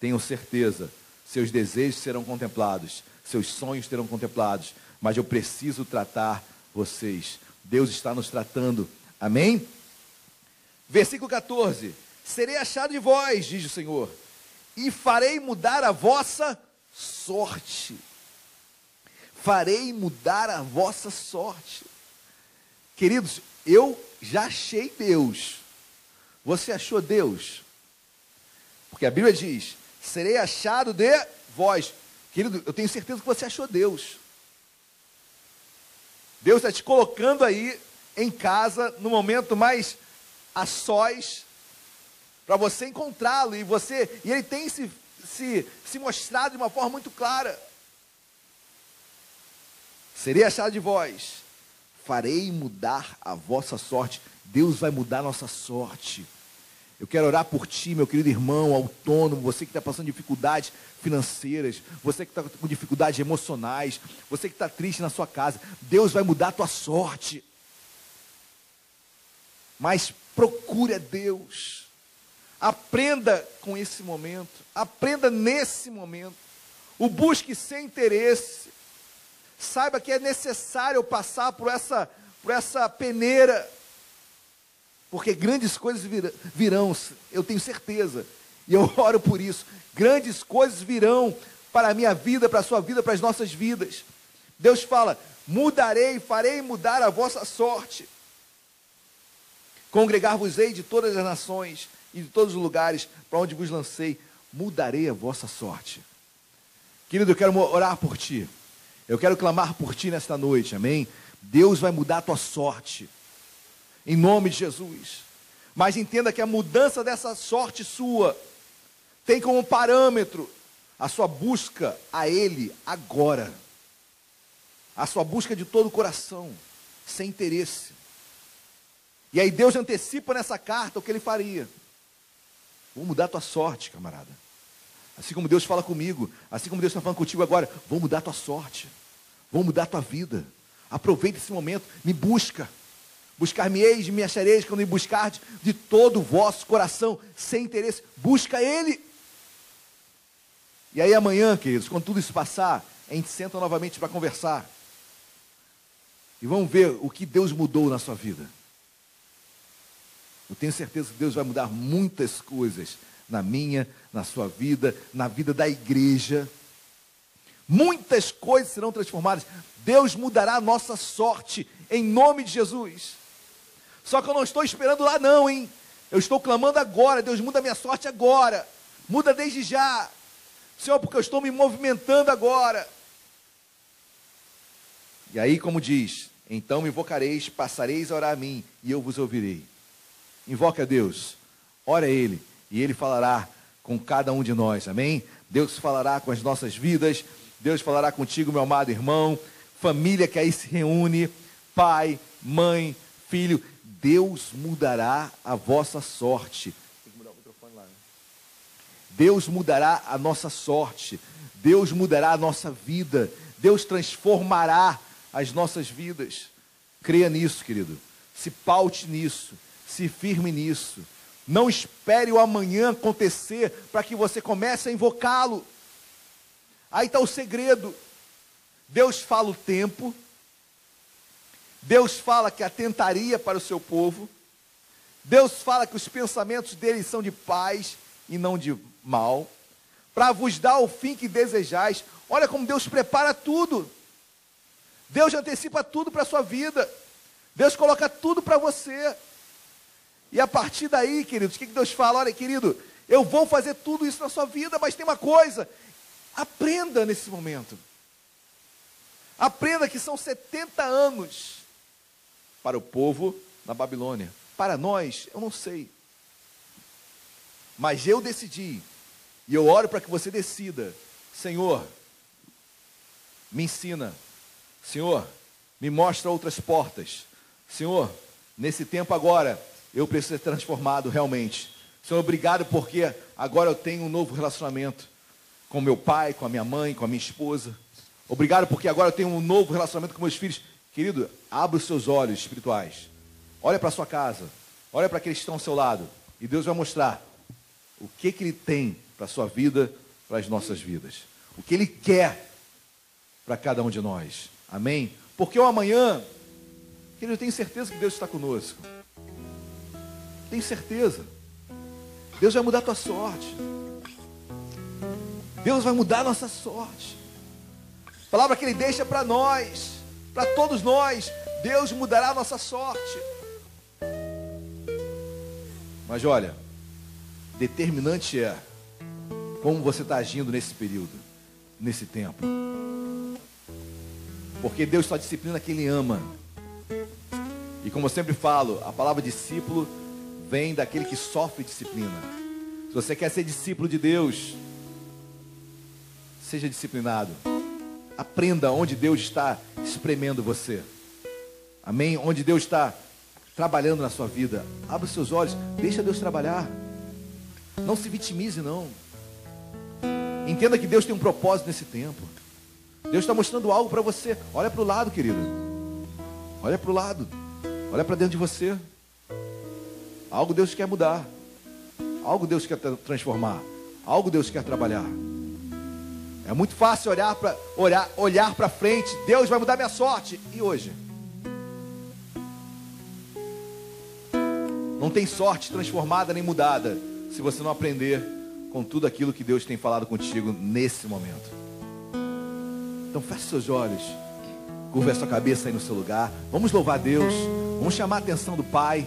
tenham certeza, seus desejos serão contemplados, seus sonhos serão contemplados, mas eu preciso tratar vocês. Deus está nos tratando. Amém? Versículo 14: Serei achado de vós, diz o Senhor, e farei mudar a vossa sorte. Farei mudar a vossa sorte. Queridos, eu já achei Deus. Você achou Deus? Porque a Bíblia diz: serei achado de vós. Querido, eu tenho certeza que você achou Deus. Deus está te colocando aí em casa, no momento mais a sós para você encontrá-lo e você e ele tem se, se, se mostrado de uma forma muito clara. Serei achado de vós, farei mudar a vossa sorte. Deus vai mudar a nossa sorte. Eu quero orar por ti, meu querido irmão, autônomo, você que está passando dificuldades financeiras, você que está com dificuldades emocionais, você que está triste na sua casa. Deus vai mudar a tua sorte. Mas procure a Deus. Aprenda com esse momento. Aprenda nesse momento. O busque sem interesse. Saiba que é necessário passar por essa, por essa peneira. Porque grandes coisas virão, eu tenho certeza. E eu oro por isso. Grandes coisas virão para a minha vida, para a sua vida, para as nossas vidas. Deus fala: mudarei, farei mudar a vossa sorte. Congregar-vos-ei de todas as nações e de todos os lugares para onde vos lancei, mudarei a vossa sorte. Querido, eu quero orar por ti. Eu quero clamar por ti nesta noite, amém? Deus vai mudar a tua sorte, em nome de Jesus. Mas entenda que a mudança dessa sorte sua tem como parâmetro a sua busca a Ele agora, a sua busca de todo o coração, sem interesse. E aí Deus antecipa nessa carta o que Ele faria. Vou mudar a tua sorte, camarada. Assim como Deus fala comigo, assim como Deus está falando contigo agora, vou mudar a tua sorte, vou mudar a tua vida. Aproveita esse momento, me busca. Buscar-me-eis, me achareis quando me buscardes de todo o vosso coração, sem interesse. Busca Ele. E aí amanhã, queridos, quando tudo isso passar, a gente senta novamente para conversar. E vamos ver o que Deus mudou na sua vida. Eu tenho certeza que Deus vai mudar muitas coisas na minha, na sua vida, na vida da igreja. Muitas coisas serão transformadas. Deus mudará a nossa sorte em nome de Jesus. Só que eu não estou esperando lá, não, hein? Eu estou clamando agora. Deus muda a minha sorte agora. Muda desde já. Senhor, porque eu estou me movimentando agora. E aí, como diz, então me invocareis, passareis a orar a mim, e eu vos ouvirei. Invoca a Deus, ora a Ele, e Ele falará com cada um de nós, amém? Deus falará com as nossas vidas, Deus falará contigo, meu amado irmão, família que aí se reúne, pai, mãe, filho, Deus mudará a vossa sorte. Deus mudará a nossa sorte, Deus mudará a nossa vida, Deus transformará as nossas vidas. Creia nisso, querido. Se paute nisso, se firme nisso. Não espere o amanhã acontecer para que você comece a invocá-lo. Aí está o segredo. Deus fala o tempo, Deus fala que atentaria para o seu povo, Deus fala que os pensamentos dele são de paz e não de mal, para vos dar o fim que desejais. Olha como Deus prepara tudo. Deus antecipa tudo para a sua vida. Deus coloca tudo para você. E a partir daí, queridos, o que Deus fala? Olha, querido, eu vou fazer tudo isso na sua vida, mas tem uma coisa: aprenda nesse momento. Aprenda que são 70 anos para o povo na Babilônia. Para nós, eu não sei. Mas eu decidi e eu oro para que você decida: Senhor, me ensina. Senhor, me mostra outras portas. Senhor, nesse tempo agora, eu preciso ser transformado realmente. Senhor, obrigado porque agora eu tenho um novo relacionamento com meu pai, com a minha mãe, com a minha esposa. Obrigado porque agora eu tenho um novo relacionamento com meus filhos. Querido, abra os seus olhos espirituais. Olha para a sua casa. Olha para aqueles que estão ao seu lado. E Deus vai mostrar o que, que Ele tem para a sua vida, para as nossas vidas. O que Ele quer para cada um de nós. Amém? Porque o amanhã, querido, eu tenho certeza que Deus está conosco. Tenho certeza. Deus vai mudar a tua sorte. Deus vai mudar a nossa sorte. A palavra que Ele deixa para nós, para todos nós, Deus mudará a nossa sorte. Mas olha, determinante é como você está agindo nesse período, nesse tempo. Porque Deus só disciplina quem Ele ama. E como eu sempre falo, a palavra discípulo vem daquele que sofre disciplina. Se você quer ser discípulo de Deus, seja disciplinado. Aprenda onde Deus está espremendo você. Amém? Onde Deus está trabalhando na sua vida. Abra os seus olhos, deixa Deus trabalhar. Não se vitimize, não. Entenda que Deus tem um propósito nesse tempo. Deus está mostrando algo para você. Olha para o lado, querido. Olha para o lado. Olha para dentro de você. Algo Deus quer mudar. Algo Deus quer transformar. Algo Deus quer trabalhar. É muito fácil olhar para olhar, olhar para frente. Deus vai mudar minha sorte. E hoje? Não tem sorte transformada nem mudada se você não aprender com tudo aquilo que Deus tem falado contigo nesse momento. Então feche seus olhos, curva a sua cabeça aí no seu lugar. Vamos louvar Deus, vamos chamar a atenção do Pai.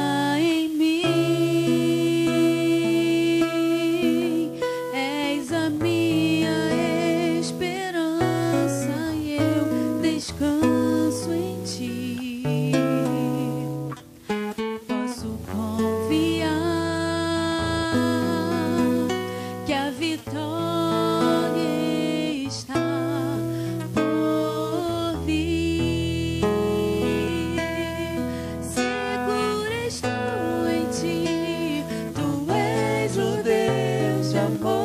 some more.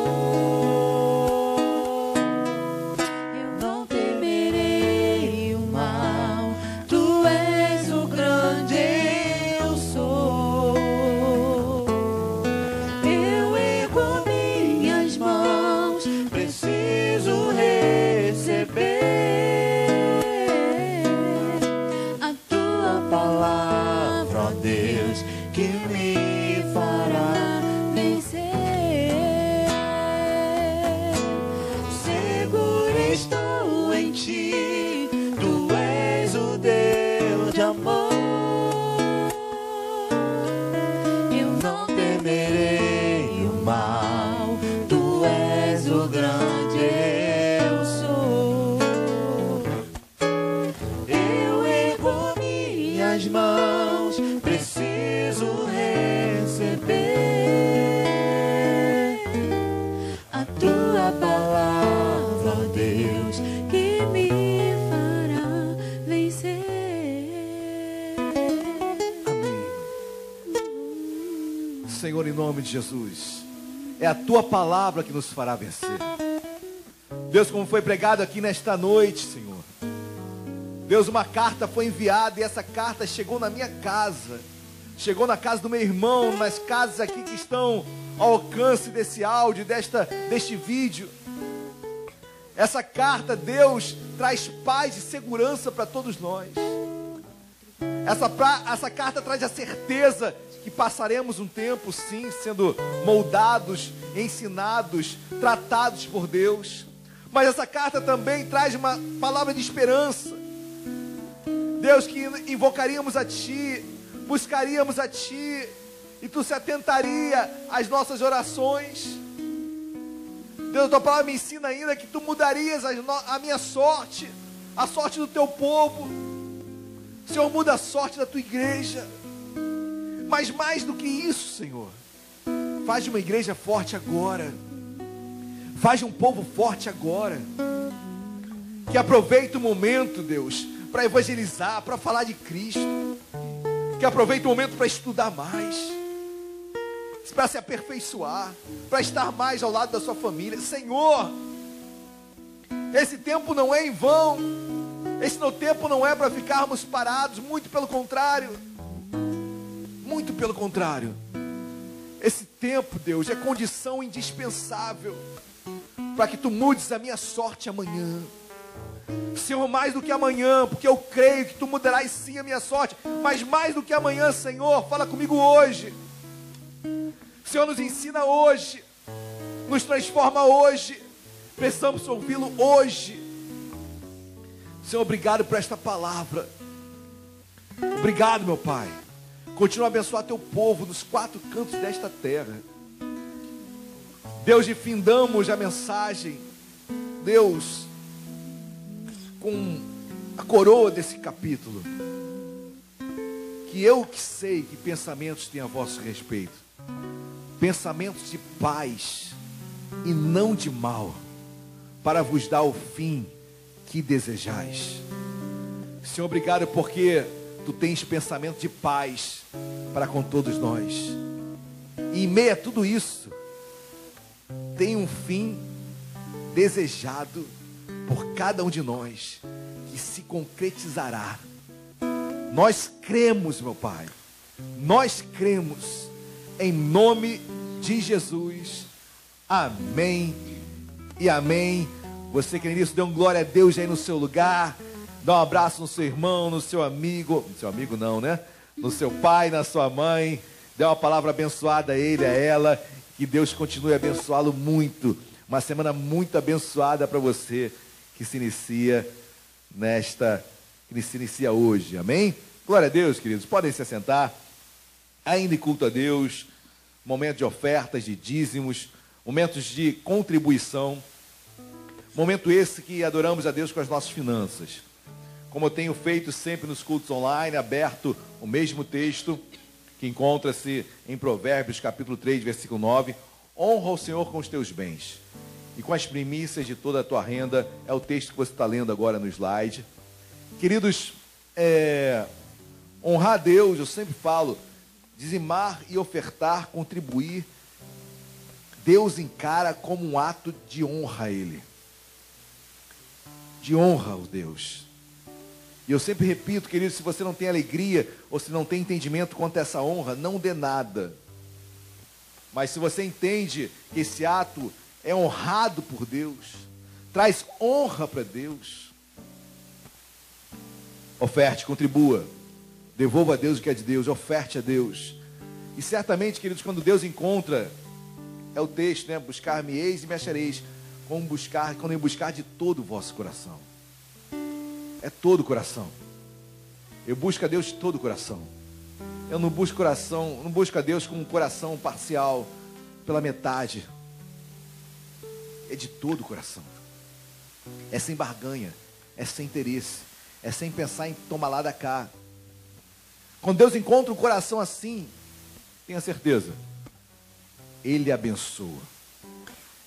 Jesus. É a tua palavra que nos fará vencer. Deus, como foi pregado aqui nesta noite, Senhor. Deus, uma carta foi enviada e essa carta chegou na minha casa. Chegou na casa do meu irmão, nas casas aqui que estão ao alcance desse áudio, desta, deste vídeo. Essa carta, Deus, traz paz e segurança para todos nós. Essa, pra, essa carta traz a certeza que passaremos um tempo, sim, sendo moldados, ensinados, tratados por Deus. Mas essa carta também traz uma palavra de esperança. Deus, que invocaríamos a Ti, buscaríamos a Ti, e Tu se atentaria às nossas orações. Deus, a Tua palavra me ensina ainda que Tu mudarias a minha sorte, a sorte do Teu povo. Senhor, muda a sorte da Tua igreja. Mas mais do que isso, Senhor, faz de uma igreja forte agora. Faz de um povo forte agora. Que aproveite o momento, Deus, para evangelizar, para falar de Cristo. Que aproveite o momento para estudar mais. Para se aperfeiçoar, para estar mais ao lado da sua família. Senhor, esse tempo não é em vão. Esse tempo não é para ficarmos parados, muito pelo contrário. Muito pelo contrário. Esse tempo, Deus, é condição indispensável para que tu mudes a minha sorte amanhã. Senhor, mais do que amanhã, porque eu creio que tu mudarás sim a minha sorte, mas mais do que amanhã, Senhor, fala comigo hoje. Senhor, nos ensina hoje, nos transforma hoje, precisamos ouvi-lo hoje. Senhor, obrigado por esta palavra. Obrigado, meu Pai. Continua a abençoar teu povo nos quatro cantos desta terra. Deus, e findamos a mensagem, Deus, com a coroa desse capítulo. Que eu que sei que pensamentos têm a vosso respeito. Pensamentos de paz e não de mal, para vos dar o fim que desejais. Senhor, obrigado porque tu tens pensamento de paz para com todos nós. E em meio a tudo isso, tem um fim desejado por cada um de nós que se concretizará. Nós cremos, meu Pai. Nós cremos em nome de Jesus. Amém e amém. Você que nisso, dê um glória a Deus aí no seu lugar. Dá um abraço no seu irmão, no seu amigo. No seu amigo não, né? No seu pai, na sua mãe. Dê uma palavra abençoada a ele, a ela. Que Deus continue a abençoá-lo muito. Uma semana muito abençoada para você que se inicia nesta, que se inicia hoje. Amém? Glória a Deus, queridos. Podem se assentar. Ainda em culto a Deus. Momento de ofertas, de dízimos. Momentos de contribuição. Momento esse que adoramos a Deus com as nossas finanças. Como eu tenho feito sempre nos cultos online, aberto o mesmo texto que encontra-se em Provérbios, capítulo 3, versículo 9. Honra o Senhor com os teus bens e com as primícias de toda a tua renda. É o texto que você está lendo agora no slide. Queridos, é, honrar a Deus, eu sempre falo, dizimar e ofertar, contribuir, Deus encara como um ato de honra a Ele. De honra ao Deus. E eu sempre repito, querido, se você não tem alegria ou se não tem entendimento quanto a essa honra, não dê nada. Mas se você entende que esse ato é honrado por Deus, traz honra para Deus, oferte, contribua, devolva a Deus o que é de Deus, oferte a Deus. E certamente, queridos, quando Deus encontra, é o texto, né? Buscar-me-eis e me achareis, como buscar, quando eu buscar de todo o vosso coração é todo o coração. Eu busco a Deus de todo o coração. Eu não busco coração, não busco a Deus com um coração parcial, pela metade. É de todo o coração. É sem barganha, é sem interesse, é sem pensar em tomar lá da cá. Quando Deus encontra um coração assim, tenha certeza, Ele abençoa.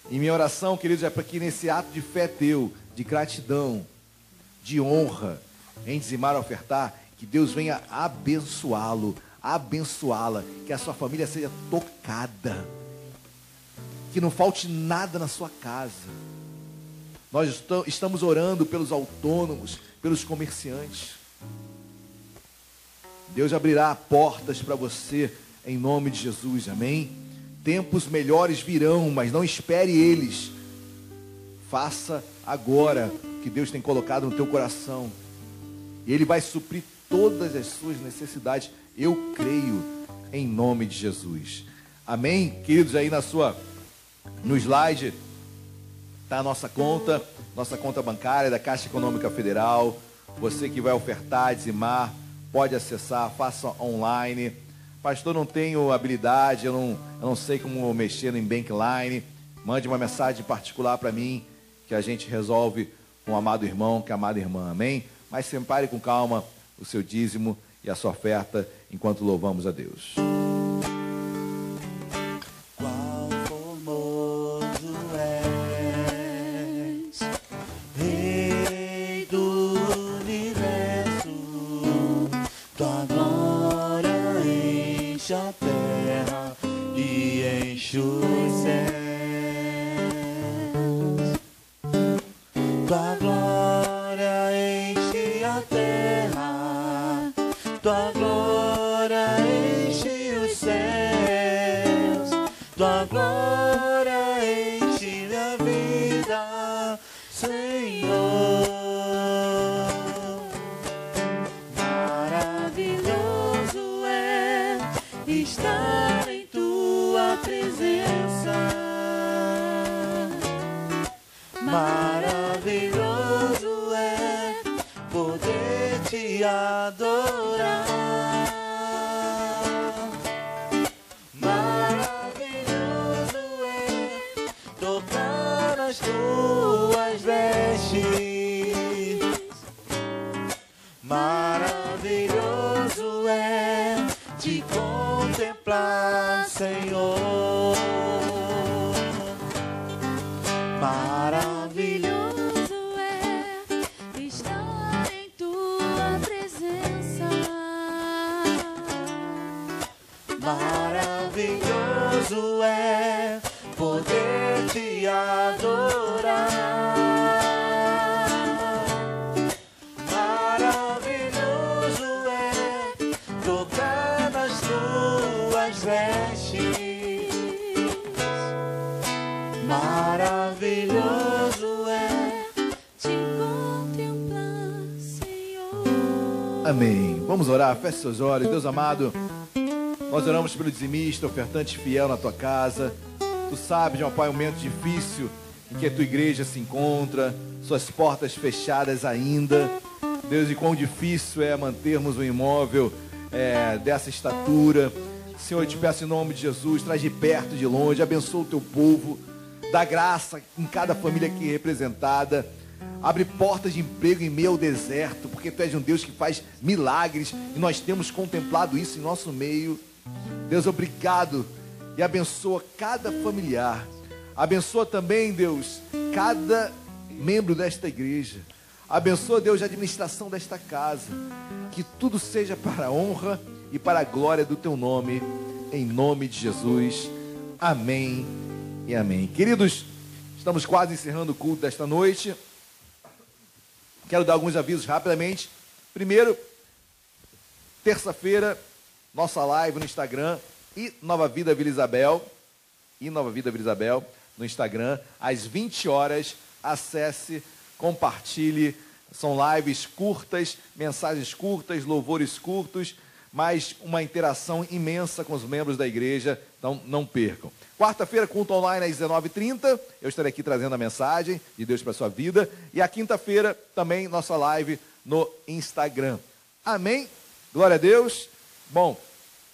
E minha oração, queridos, é para que nesse ato de fé teu, de gratidão, de honra em dizimar ofertar, que Deus venha abençoá-lo, abençoá-la, que a sua família seja tocada, que não falte nada na sua casa. Nós estamos orando pelos autônomos, pelos comerciantes. Deus abrirá portas para você em nome de Jesus, amém? Tempos melhores virão, mas não espere eles. Faça agora que Deus tem colocado no teu coração. E Ele vai suprir todas as suas necessidades. Eu creio em nome de Jesus. Amém? Queridos, aí na sua, no slide, está a nossa conta, nossa conta bancária da Caixa Econômica Federal. Você que vai ofertar, dizimar, pode acessar, faça online. Pastor, não tenho habilidade, eu não, eu não sei como mexer em Bankline. Mande uma mensagem particular para mim, que a gente resolve com o amado irmão, com a amada irmã. Amém? Mas separe com calma o seu dízimo e a sua oferta enquanto louvamos a Deus. Poder seus olhos. Deus amado, nós oramos pelo dizimista, ofertante fiel na tua casa. Tu sabes, meu Pai, um momento difícil em que a tua igreja se encontra, suas portas fechadas ainda. Deus, e quão difícil é mantermos um imóvel é, dessa estatura. Senhor, eu te peço em nome de Jesus, traz de perto, de longe, abençoa o teu povo, dá graça em cada família aqui representada. Abre portas de emprego em meio ao deserto, porque tu és um Deus que faz milagres e nós temos contemplado isso em nosso meio. Deus, obrigado e abençoa cada familiar. Abençoa também, Deus, cada membro desta igreja. Abençoa, Deus, a administração desta casa. Que tudo seja para a honra e para a glória do teu nome, em nome de Jesus. Amém e amém. Queridos, estamos quase encerrando o culto desta noite. Quero dar alguns avisos rapidamente. Primeiro, terça-feira, nossa live no Instagram e Nova Vida Vila Isabel. E Nova Vida Vila Isabel no Instagram, às 20 horas. Acesse, compartilhe. São lives curtas, mensagens curtas, louvores curtos, mas uma interação imensa com os membros da igreja. Então, não percam. Quarta-feira, culto online às 19h30. Eu estarei aqui trazendo a mensagem de Deus para a sua vida. E a quinta-feira, também nossa live no Instagram. Amém? Glória a Deus. Bom,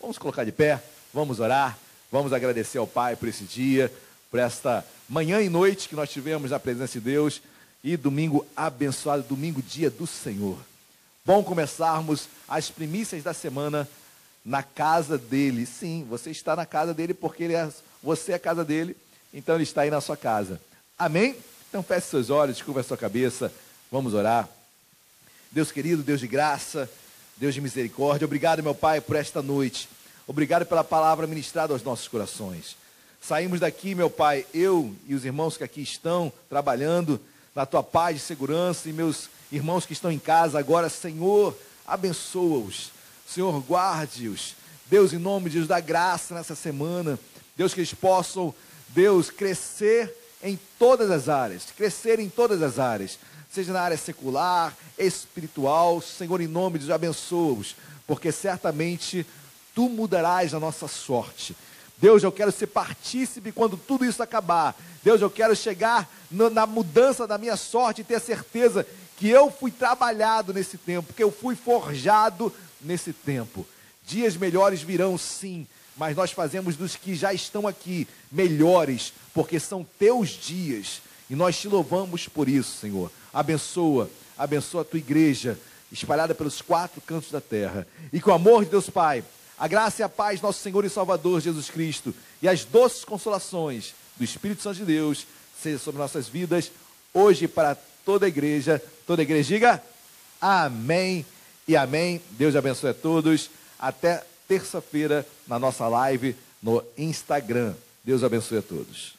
vamos colocar de pé, vamos orar, vamos agradecer ao Pai por esse dia, por esta manhã e noite que nós tivemos na presença de Deus. E domingo abençoado, domingo, dia do Senhor. Bom começarmos as primícias da semana na casa dele. Sim, você está na casa dele porque ele é você é a casa dele, então ele está aí na sua casa. Amém? Então feche seus olhos, desculpa a sua cabeça, vamos orar. Deus querido, Deus de graça, Deus de misericórdia, obrigado, meu Pai, por esta noite. Obrigado pela palavra ministrada aos nossos corações. Saímos daqui, meu Pai, eu e os irmãos que aqui estão trabalhando na tua paz e segurança, e meus irmãos que estão em casa agora, Senhor, abençoa-os. Senhor, guarde-os. Deus, em nome de Deus, dá graça nessa semana. Deus, que eles possam, Deus, crescer em todas as áreas, crescer em todas as áreas, seja na área secular, espiritual, Senhor, em nome de Deus, abençoa-os, porque certamente Tu mudarás a nossa sorte. Deus, eu quero ser partícipe quando tudo isso acabar. Deus, eu quero chegar no, na mudança da minha sorte e ter certeza que eu fui trabalhado nesse tempo, que eu fui forjado nesse tempo. Dias melhores virão, sim, mas nós fazemos dos que já estão aqui melhores, porque são teus dias. E nós te louvamos por isso, Senhor. Abençoa, abençoa a tua igreja, espalhada pelos quatro cantos da terra. E com o amor de Deus Pai, a graça e a paz, nosso Senhor e Salvador Jesus Cristo, e as doces consolações do Espírito Santo de Deus, seja sobre nossas vidas, hoje para toda a igreja. Toda a igreja diga amém e amém. Deus abençoe a todos. Até terça-feira na nossa live no Instagram. Deus abençoe a todos.